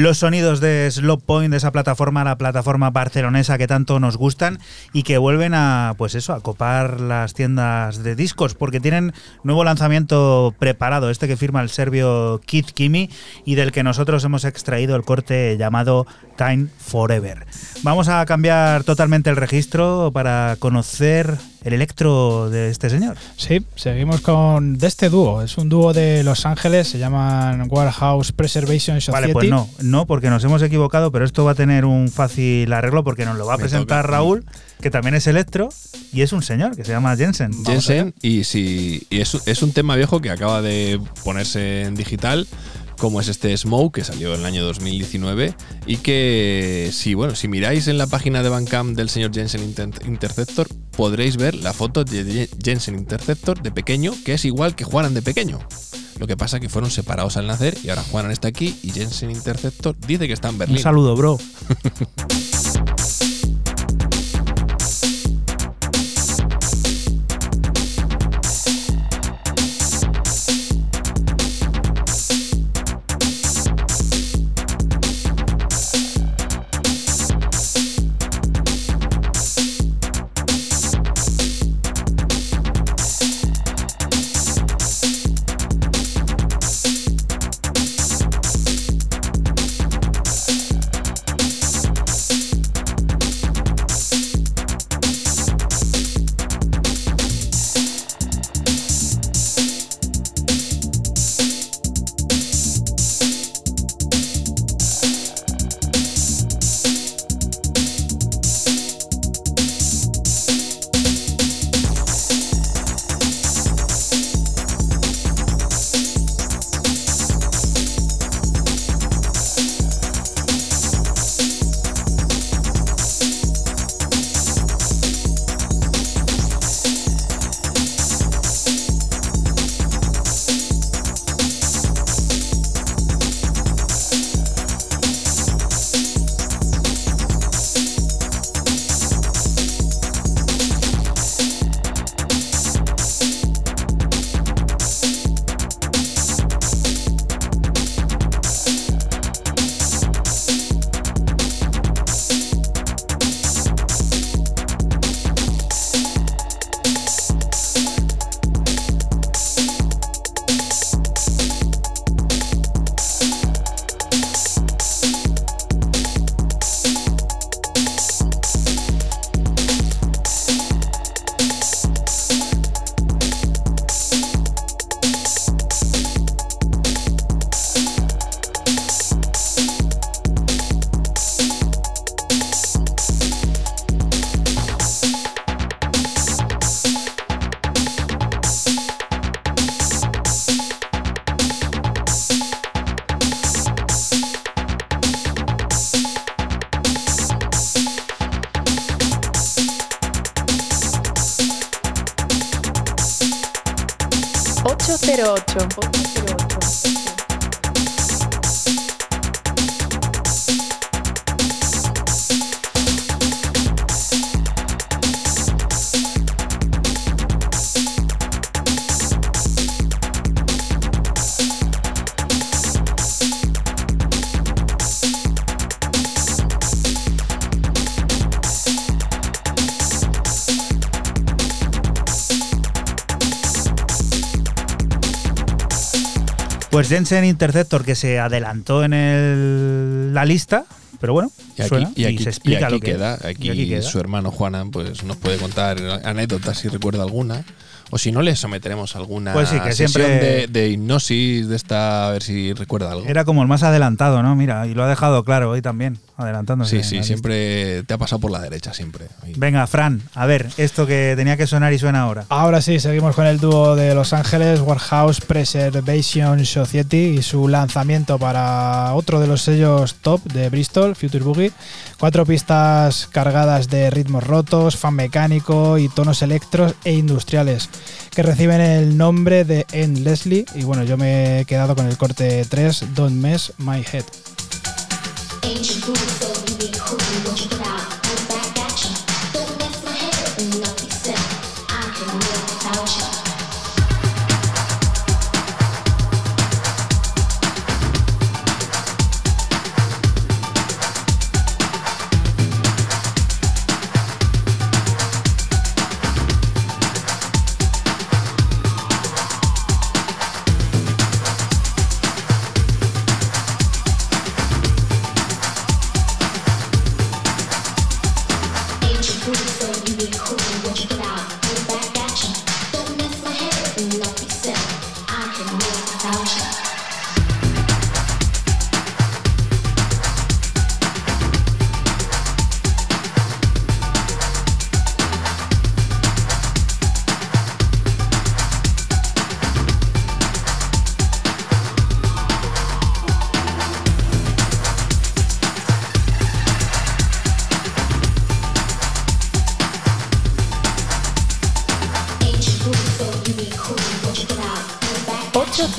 Los sonidos de Slop Point, de esa plataforma, la plataforma barcelonesa que tanto nos gustan y que vuelven a, pues eso, a copar las tiendas de discos, porque tienen nuevo lanzamiento preparado, este que firma el serbio Kid Kimi y del que nosotros hemos extraído el corte llamado Time Forever. Vamos a cambiar totalmente el registro para conocer el electro de este señor. Sí, seguimos con de este dúo. Es un dúo de Los Ángeles, se llaman Warehouse Preservation Society. Vale, pues no, no, porque nos hemos equivocado, pero esto va a tener un fácil arreglo porque nos lo va a Me presentar toca. Raúl, que también es electro y es un señor que se llama Jensen. Vamos Jensen, y, si, y es, es un tema viejo que acaba de ponerse en digital, como es este Smoke, que salió en el año 2019, y que si, bueno, si miráis en la página de Bandcamp del señor Jensen Inter- Interceptor, podréis ver la foto de Jensen Interceptor de pequeño, que es igual que Juanan de pequeño. Lo que pasa que fueron separados al nacer y ahora Juanan está aquí y Jensen Interceptor dice que está en Un Berlín. saludo, bro. Pues Jensen Interceptor que se adelantó en el- la lista, pero bueno, Y aquí, suena y aquí- se explica y aquí lo que queda. Aquí, Y aquí queda. su hermano Juanan pues, nos puede contar anécdotas si recuerda alguna. O si no, le someteremos alguna Pues sí, que sesión siempre- de, de hipnosis de esta, a ver si recuerda algo. Era como el más adelantado, ¿no? Mira, y lo ha dejado claro hoy también, adelantándose. sí, sí, lista. siempre te ha pasado por la derecha, siempre. Venga, Fran, a ver, esto que tenía que sonar y suena ahora. Ahora sí, seguimos con el dúo de Los Ángeles, Warehouse Preservation Society y su lanzamiento para otro de los sellos top de Bristol, Future Boogie. Cuatro pistas cargadas de ritmos rotos, fan mecánico y tonos electros e industriales que reciben el nombre de Endlessly. Y bueno, yo me he quedado con el corte 3, Don't Mess My Head.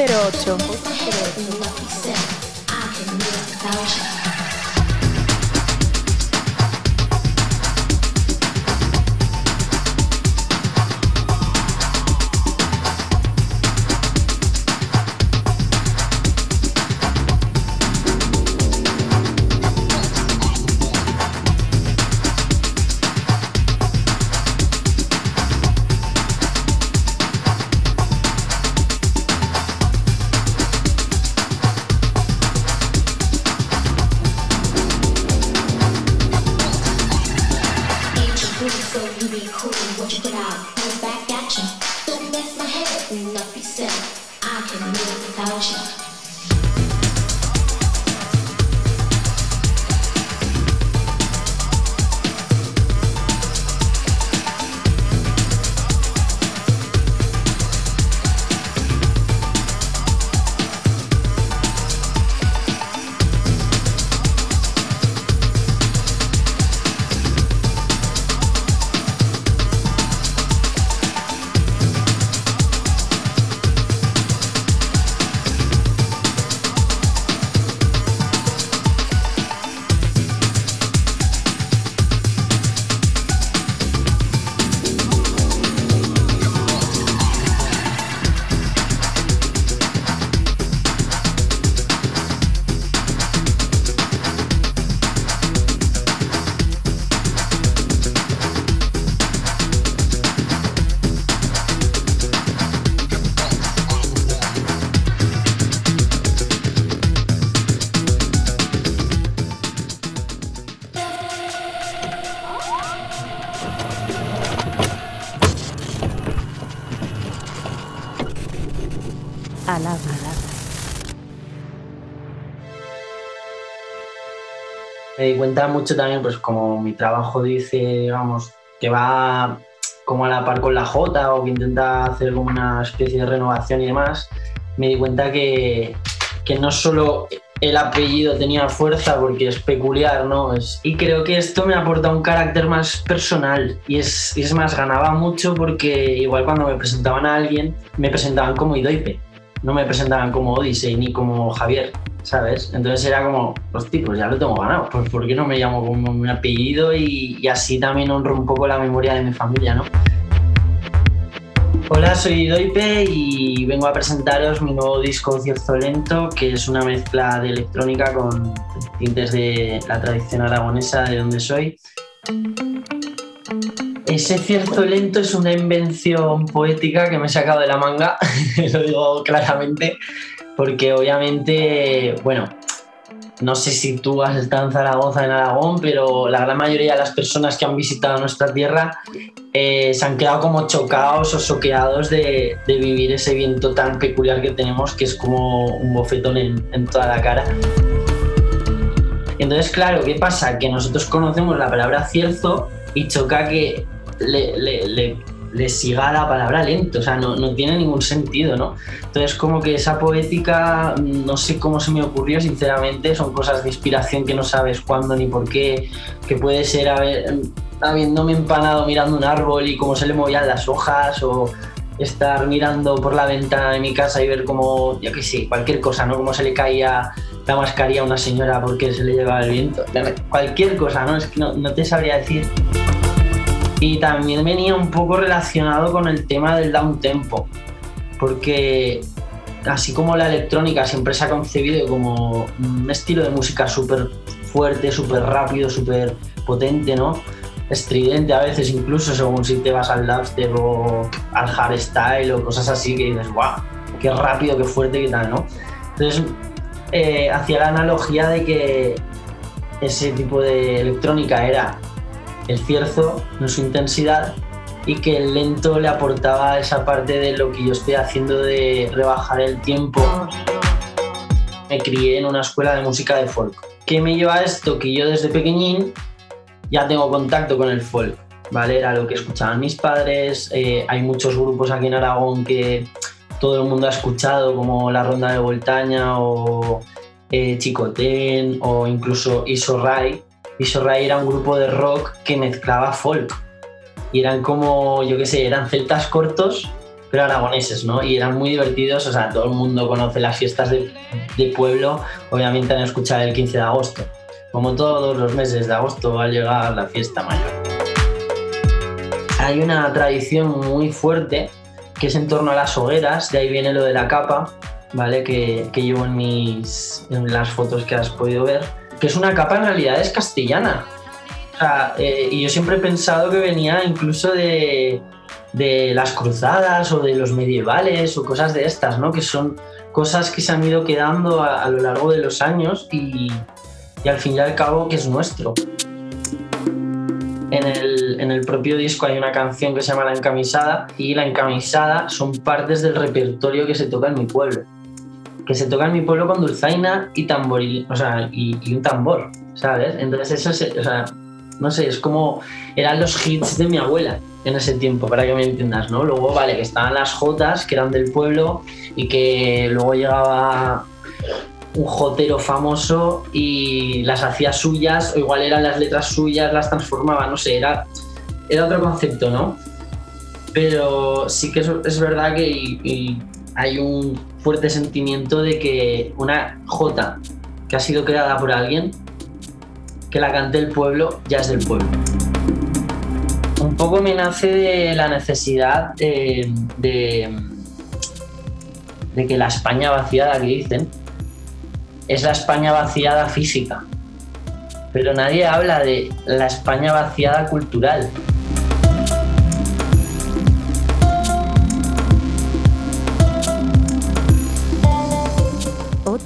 808. Di cuenta mucho también, pues como mi trabajo dice, digamos, que va como a la par con la J o que intenta hacer como una especie de renovación y demás, me di cuenta que, que no solo el apellido tenía fuerza porque es peculiar, ¿no? Es- y creo que esto me aporta un carácter más personal y es, y es más, ganaba mucho porque igual cuando me presentaban a alguien, me presentaban como Idoipe, no me presentaban como Odyssey ni como Javier, Entonces era como, hostia, pues ya lo tengo ganado, pues ¿por qué no me llamo como mi apellido y, y así también honro un poco la memoria de mi familia, ¿no? Hola, soy Doipe y vengo a presentaros mi nuevo disco Cierzo Lento, que es una mezcla de electrónica con tintes de la tradición aragonesa de donde soy. Ese cierzo lento es una invención poética que me he sacado de la manga, lo digo claramente, porque obviamente, bueno, no sé si tú has estado en Zaragoza, en Aragón, pero la gran mayoría de las personas que han visitado nuestra tierra eh, se han quedado como chocados o soqueados de, vivir ese viento tan peculiar que tenemos, que es como un bofetón en, toda la cara. Entonces, claro, ¿qué pasa? Que nosotros conocemos la palabra cierzo y choca que le- le siga la palabra lento, o sea, no, no tiene ningún sentido, ¿no? Entonces, como que esa poética, mm, no sé cómo se me ocurrió, sinceramente, son cosas de inspiración que no sabes cuándo ni por qué, que puede ser haber- habiéndome empanado mirando un árbol y cómo se le movían las hojas o estar mirando por la ventana de mi casa y ver cómo, yo qué sé, cualquier cosa, ¿no? Cómo se le caía la mascarilla a una señora porque se le llevaba el viento. Cualquier cosa, ¿no? Es que no, no te sabría decir. Y también venía un poco relacionado con el tema del down tempo, porque así como la electrónica siempre se ha concebido como un estilo de música súper fuerte, súper rápido, súper potente, ¿no? Estridente a veces incluso, según si te vas al dubstep o al hardstyle o cosas así que dices, guau, qué rápido, qué fuerte, qué tal, ¿no? Entonces, eh, hacía la analogía de que ese tipo de electrónica era el cierzo en su intensidad y que el lento le aportaba esa parte de lo que yo estoy haciendo de rebajar el tiempo. Me crié en una escuela de música de folk. ¿Qué me lleva a esto? Que yo desde pequeñín ya tengo contacto con el folk, ¿vale? Era lo que escuchaban mis padres, eh, hay muchos grupos aquí en Aragón que todo el mundo ha escuchado, como La Ronda de Voltaña o eh, Chicotén o incluso Iso Iso Rai era un grupo de rock que mezclaba folk y eran como, yo qué sé, eran celtas cortos pero aragoneses, ¿no? Y eran muy divertidos, o sea, todo el mundo conoce las fiestas de pueblo, obviamente han escuchado el 15 de agosto. Como todos los meses de agosto va a llegar la fiesta mayor. Hay una tradición muy fuerte que es en torno a las hogueras, de ahí viene lo de la capa, ¿vale? Que, que llevo en, mis, en las fotos que has podido ver, que es una capa en realidad es castellana. Eh, y yo siempre he pensado que venía incluso de, de las cruzadas o de los medievales o cosas de estas, ¿no? Que son cosas que se han ido quedando a, a lo largo de los años y, y, al fin y al cabo que es nuestro. En el, en el propio disco hay una canción que se llama La Encamisada y La Encamisada son partes del repertorio que se toca en mi pueblo. Que se toca en mi pueblo con dulzaina y tamboril, o sea, y, un tambor, ¿sabes? Entonces eso es, o sea, no sé, es como eran los hits de mi abuela en ese tiempo, para que me entiendas, ¿no? Luego, vale, que estaban las jotas, que eran del pueblo, y que luego llegaba un jotero famoso y las hacía suyas, o igual eran las letras suyas, las transformaba, no sé, era, era otro concepto, ¿no? Pero sí que es, verdad que hay un fuerte sentimiento de que una jota que ha sido creada por alguien, que la cante el pueblo, ya es del pueblo un poco me nace de la necesidad de, de, de, que la España vaciada que dicen es la España vaciada física, pero nadie habla de la España vaciada cultural.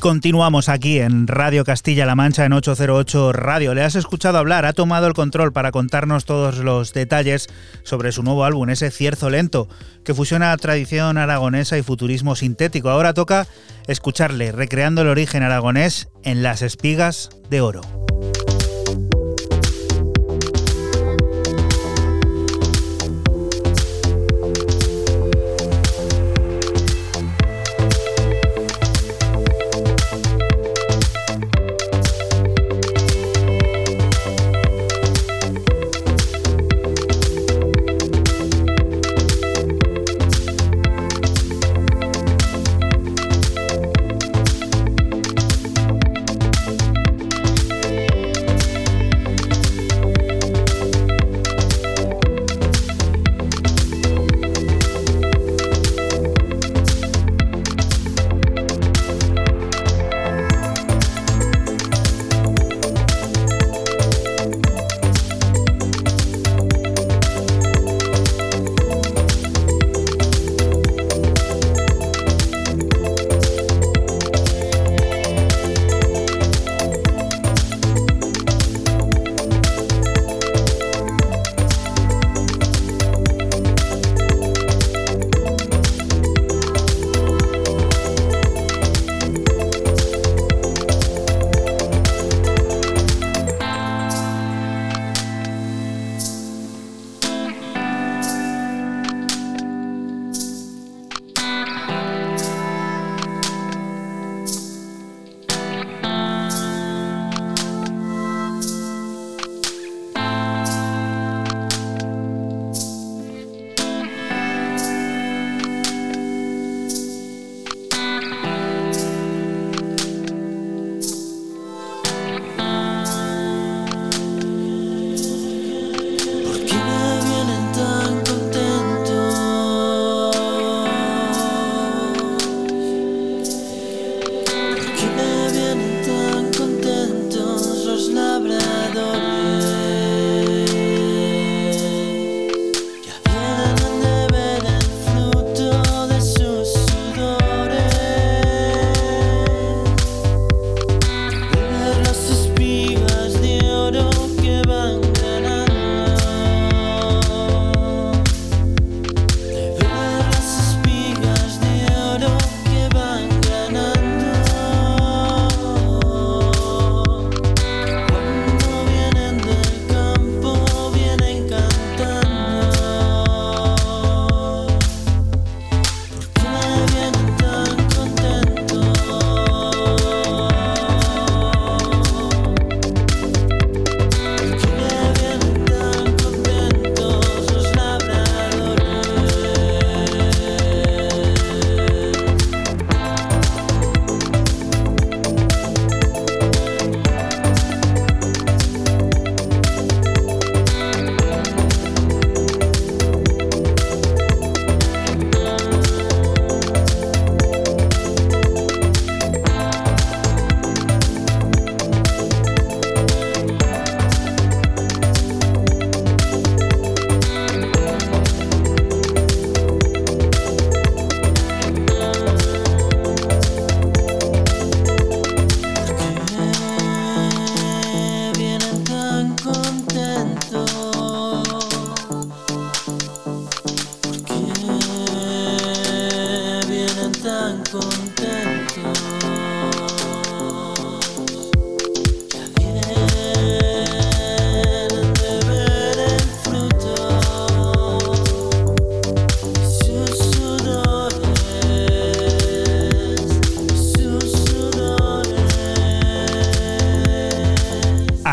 Continuamos aquí en Radio Castilla-La Mancha en 808 Radio. Le has escuchado hablar, ha tomado el control para contarnos todos los detalles sobre su nuevo álbum, ese Cierzo Lento, que fusiona tradición aragonesa y futurismo sintético. Ahora toca escucharle, recreando el origen aragonés en las espigas de oro.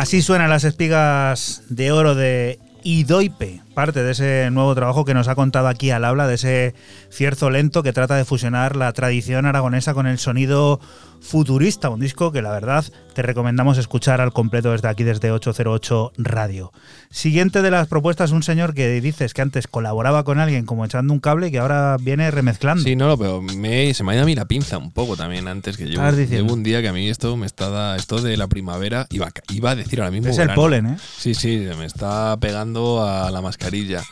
Así suenan las espigas de oro de Idoipe, parte de ese nuevo trabajo que nos ha contado aquí al habla, de ese cierzo lento que trata de fusionar la tradición aragonesa con el sonido futurista, un disco que la verdad te recomendamos escuchar al completo desde aquí, desde 808 Radio. Siguiente de las propuestas, un señor que dices que antes colaboraba con alguien como echando un cable y que ahora viene remezclando. Sí, no, pero me, se me ha ido a mí la pinza un poco también antes que yo. Llevo un día que a mí esto me está da- esto de la primavera iba, iba a decir ahora mismo. Es el polen, ¿eh? Sí, sí, me está pegando a la mascarilla.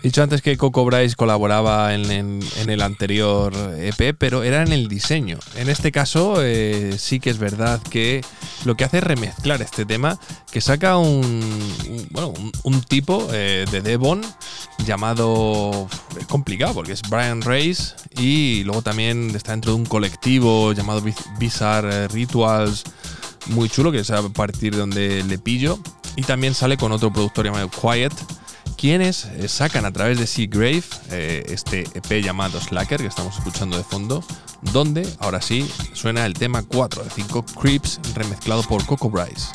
He dicho antes que Coco Bryce colaboraba en, en- en el anterior EP, pero era en el diseño. En este caso, eh, sí que es verdad que lo que hace es remezclar este tema, que saca un, bueno, un, tipo eh, de Devon llamado. Es complicado porque es Brian Race y luego también está dentro de un colectivo llamado Biz- Bizarre Rituals muy chulo, que es a partir de donde le pillo. Y también sale con otro productor llamado Quiet, quienes eh, sacan a través de Seagrave eh, este EP llamado Slacker, que estamos escuchando de fondo, donde ahora sí suena el tema 4 de 5 Creeps, remezclado por Coco Bryce.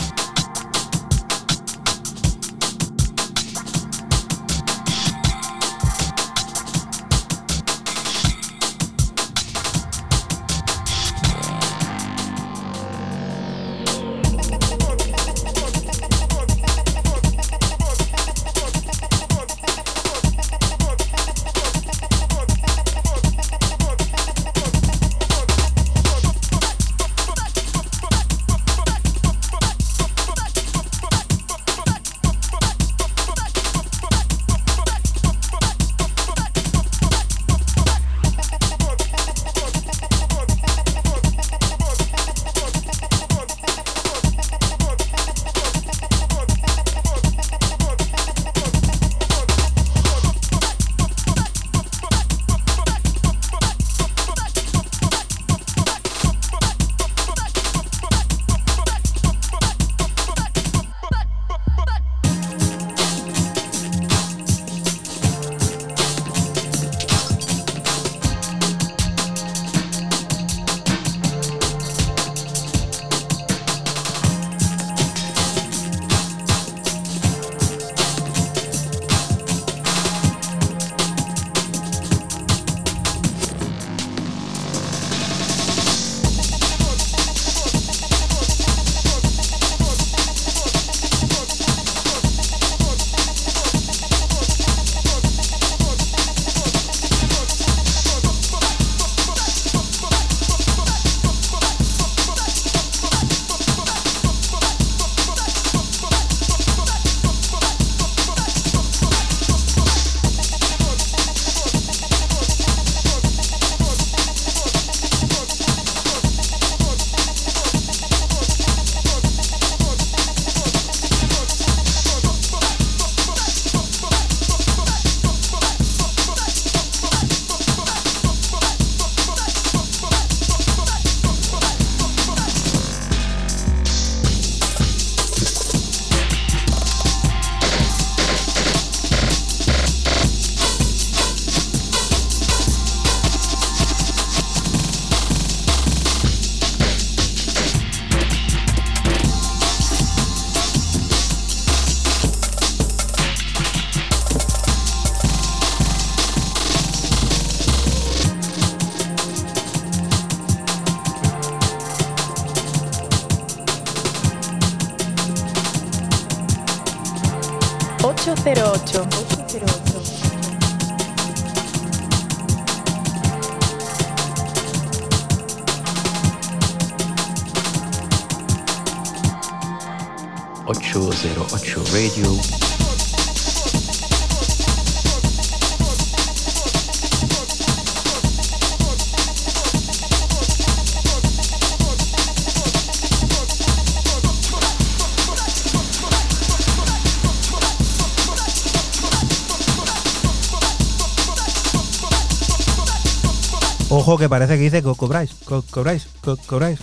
Ojo que parece que dice que cobráis, co- cobráis, co- cobráis,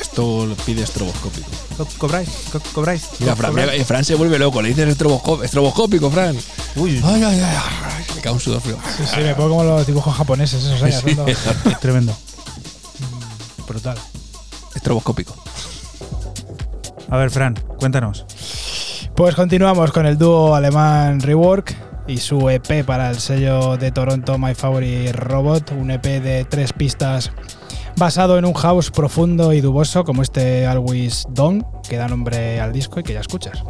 Esto lo pide estroboscópico. co- cobráis, co- cobráis. Mira, co- Fran, cobráis. mira, eh, Fran se vuelve loco, le dices estroboscó- estroboscópico, Fran. Uy, Ay, ay, ay, ay, me cago un sudor frío. Sí, sí, me pongo como los dibujos japoneses, esos haciendo- tremendo. brutal. Estroboscópico. A ver, Fran, cuéntanos. Pues continuamos con el dúo alemán Rework y su EP para el sello de Toronto My Favorite Robot, un EP de tres pistas basado en un house profundo y duboso como este Always Done, que da nombre al disco y que ya escuchas.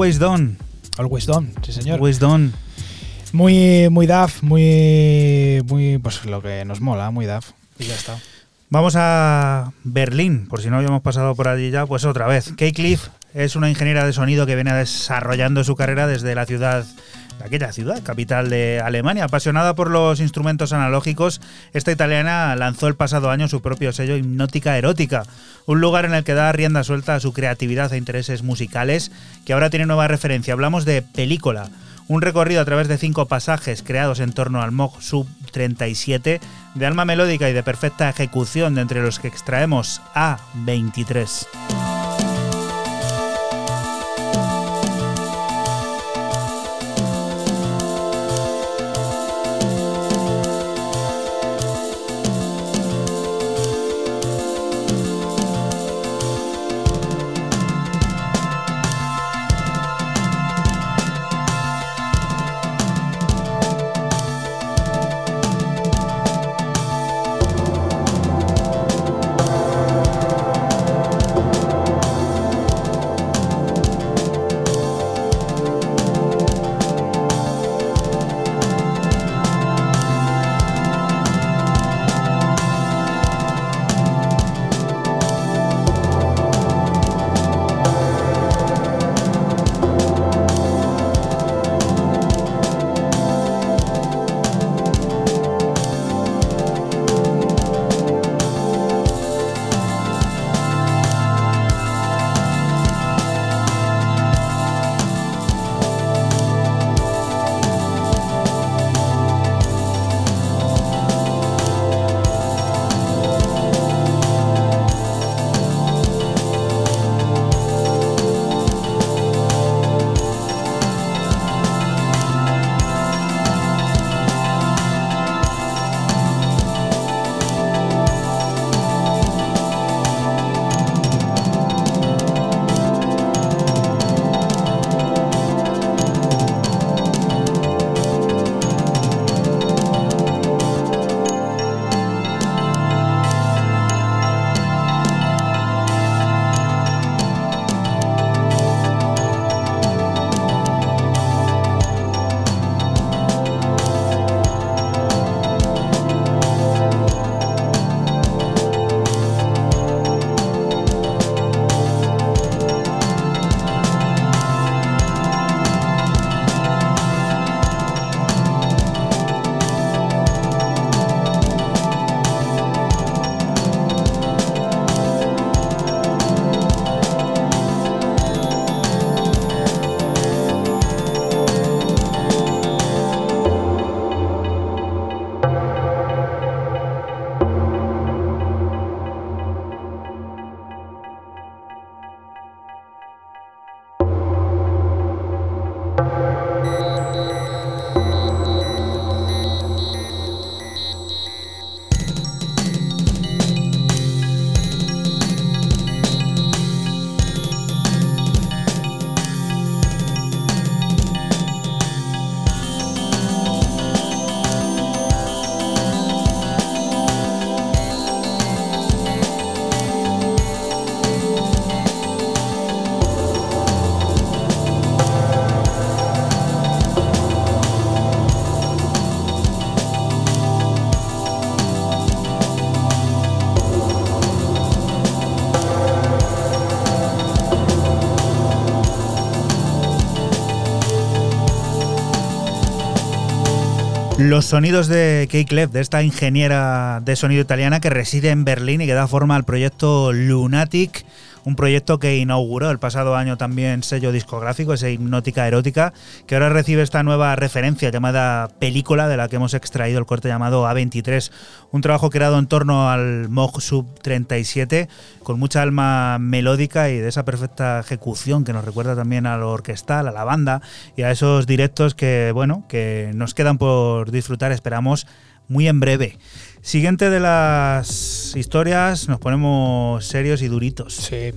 Always Done. Always Done, sí señor. Always Done. Muy, muy DAF, muy, muy, pues lo que nos mola, muy DAF. Y ya está. Vamos a Berlín, por si no habíamos pasado por allí ya, pues otra vez. Kay Cliff es una ingeniera de sonido que viene desarrollando su carrera desde la ciudad, aquella ciudad, capital de Alemania. Apasionada por los instrumentos analógicos, esta italiana lanzó el pasado año su propio sello Hipnótica Erótica, un lugar en el que da rienda suelta a su creatividad e intereses musicales, que ahora tiene nueva referencia. Hablamos de Película un recorrido a través de cinco pasajes creados en torno al Moog Sub 37, de alma melódica y de perfecta ejecución, de entre los que extraemos A23. Los sonidos de Kate Clef, de esta ingeniera de sonido italiana que reside en Berlín y que da forma al proyecto Lunatic, un proyecto que inauguró el pasado año también sello discográfico, ese Hipnótica Erótica, que ahora recibe esta nueva referencia llamada película de la que hemos extraído el corte llamado A23, un trabajo creado en torno al Moog Sub 37 con mucha alma melódica y de esa perfecta ejecución que nos recuerda también a lo orquestal, a la banda y a esos directos que, bueno, que nos quedan por disfrutar, esperamos, muy en breve. Siguiente de las historias, nos ponemos serios y duritos. Sí.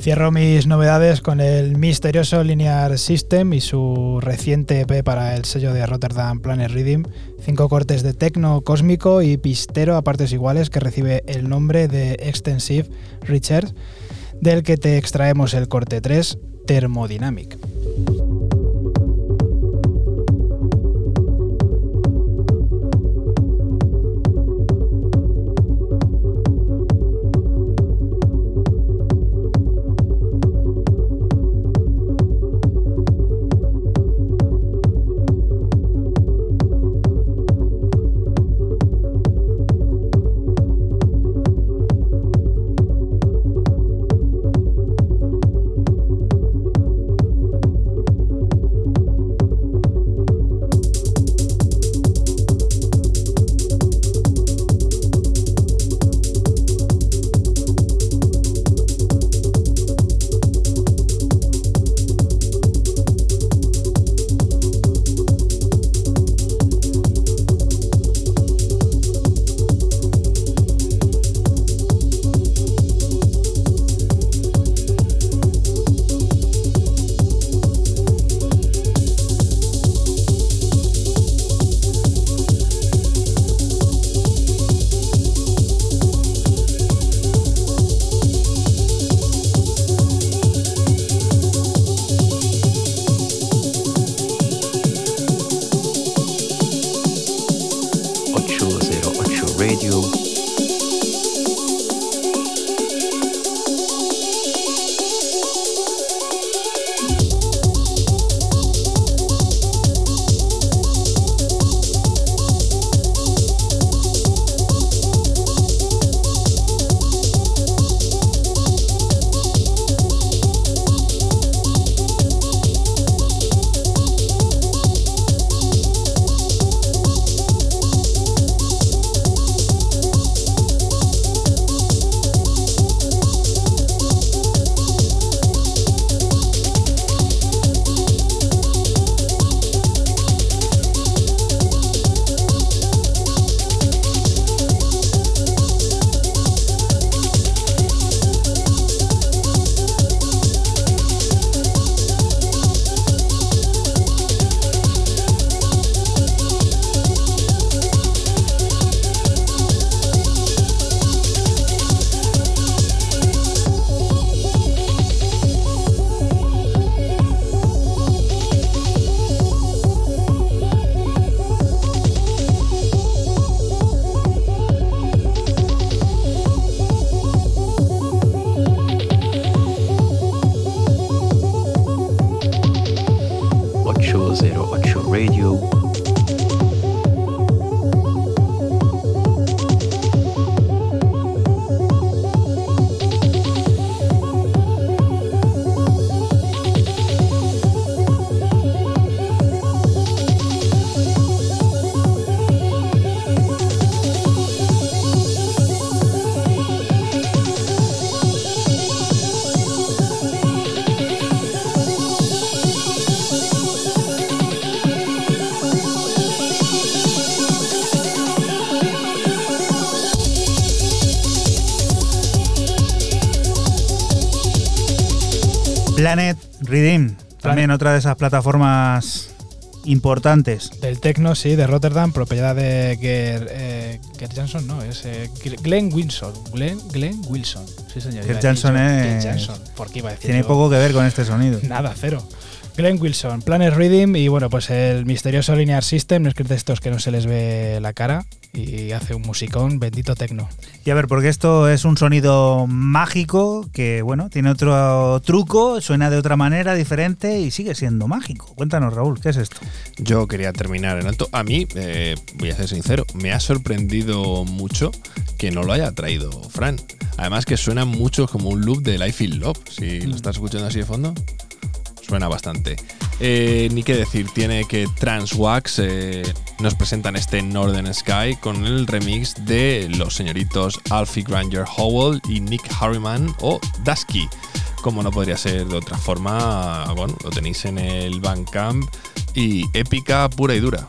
Cierro mis novedades con el misterioso Linear System y su reciente EP para el sello de Rotterdam Planet Rhythm. Cinco cortes de tecno cósmico y pistero a partes iguales que recibe el nombre de Extensive Richard, del que te extraemos el corte 3, Thermodynamic. También otra de esas plataformas importantes. Del Tecno, sí, de Rotterdam, propiedad de Ger, eh, Gert Jansson, no, es eh, Glenn Wilson. Glenn, Glenn Wilson, sí señor. Jansson yo, es- Gert Jansson, ¿por qué iba a decir Tiene yo? poco que ver con este sonido. Nada, cero. Glenn Wilson, Planet Reading y bueno, pues el misterioso Linear System, es que de estos que no se les ve la cara y hace un musicón, bendito tecno. Y a ver, porque esto es un sonido mágico que, bueno, tiene otro truco, suena de otra manera, diferente y sigue siendo mágico. Cuéntanos, Raúl, ¿qué es esto? Yo quería terminar en alto. A mí, eh, voy a ser sincero, me ha sorprendido mucho que no lo haya traído Fran. Además que suena mucho como un loop de Life in Love. Si lo estás escuchando así de fondo, suena bastante. Eh, ni qué decir, tiene que Transwax eh, nos presentan este Northern Sky con el remix de los señoritos Alfie Granger Howell y Nick Harriman o Dusky. Como no podría ser de otra forma, bueno, lo tenéis en el Bandcamp y épica pura y dura.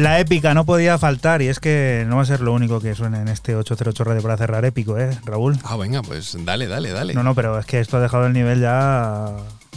La épica no podía faltar y es que no va a ser lo único que suene en este 808 Radio para cerrar épico, ¿eh, Raúl? Ah, venga, pues dale, dale, dale. No, no, pero es que esto ha dejado el nivel ya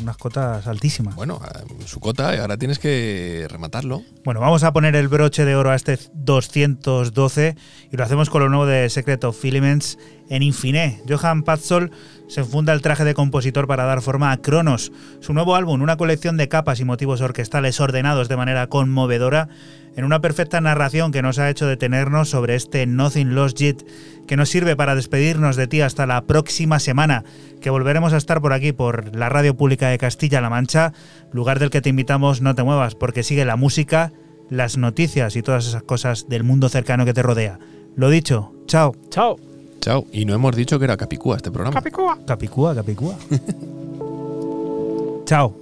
unas cotas altísimas. Bueno, su cota, ahora tienes que rematarlo. Bueno, vamos a poner el broche de oro a este 212 y lo hacemos con lo nuevo de Secret of Filaments en Infiné. Johan Patzol se enfunda el traje de compositor para dar forma a Cronos, su nuevo álbum, una colección de capas y motivos orquestales ordenados de manera conmovedora en una perfecta narración que nos ha hecho detenernos sobre este Nothing Lost Yet, que nos sirve para despedirnos de ti hasta la próxima semana, que volveremos a estar por aquí, por la Radio Pública de Castilla-La Mancha, lugar del que te invitamos no te muevas, porque sigue la música, las noticias y todas esas cosas del mundo cercano que te rodea. Lo dicho, chao. Chao. Chao. Y no hemos dicho que era Capicúa este programa. Capicúa. Capicúa, Capicúa. chao.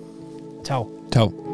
Chao. Chao.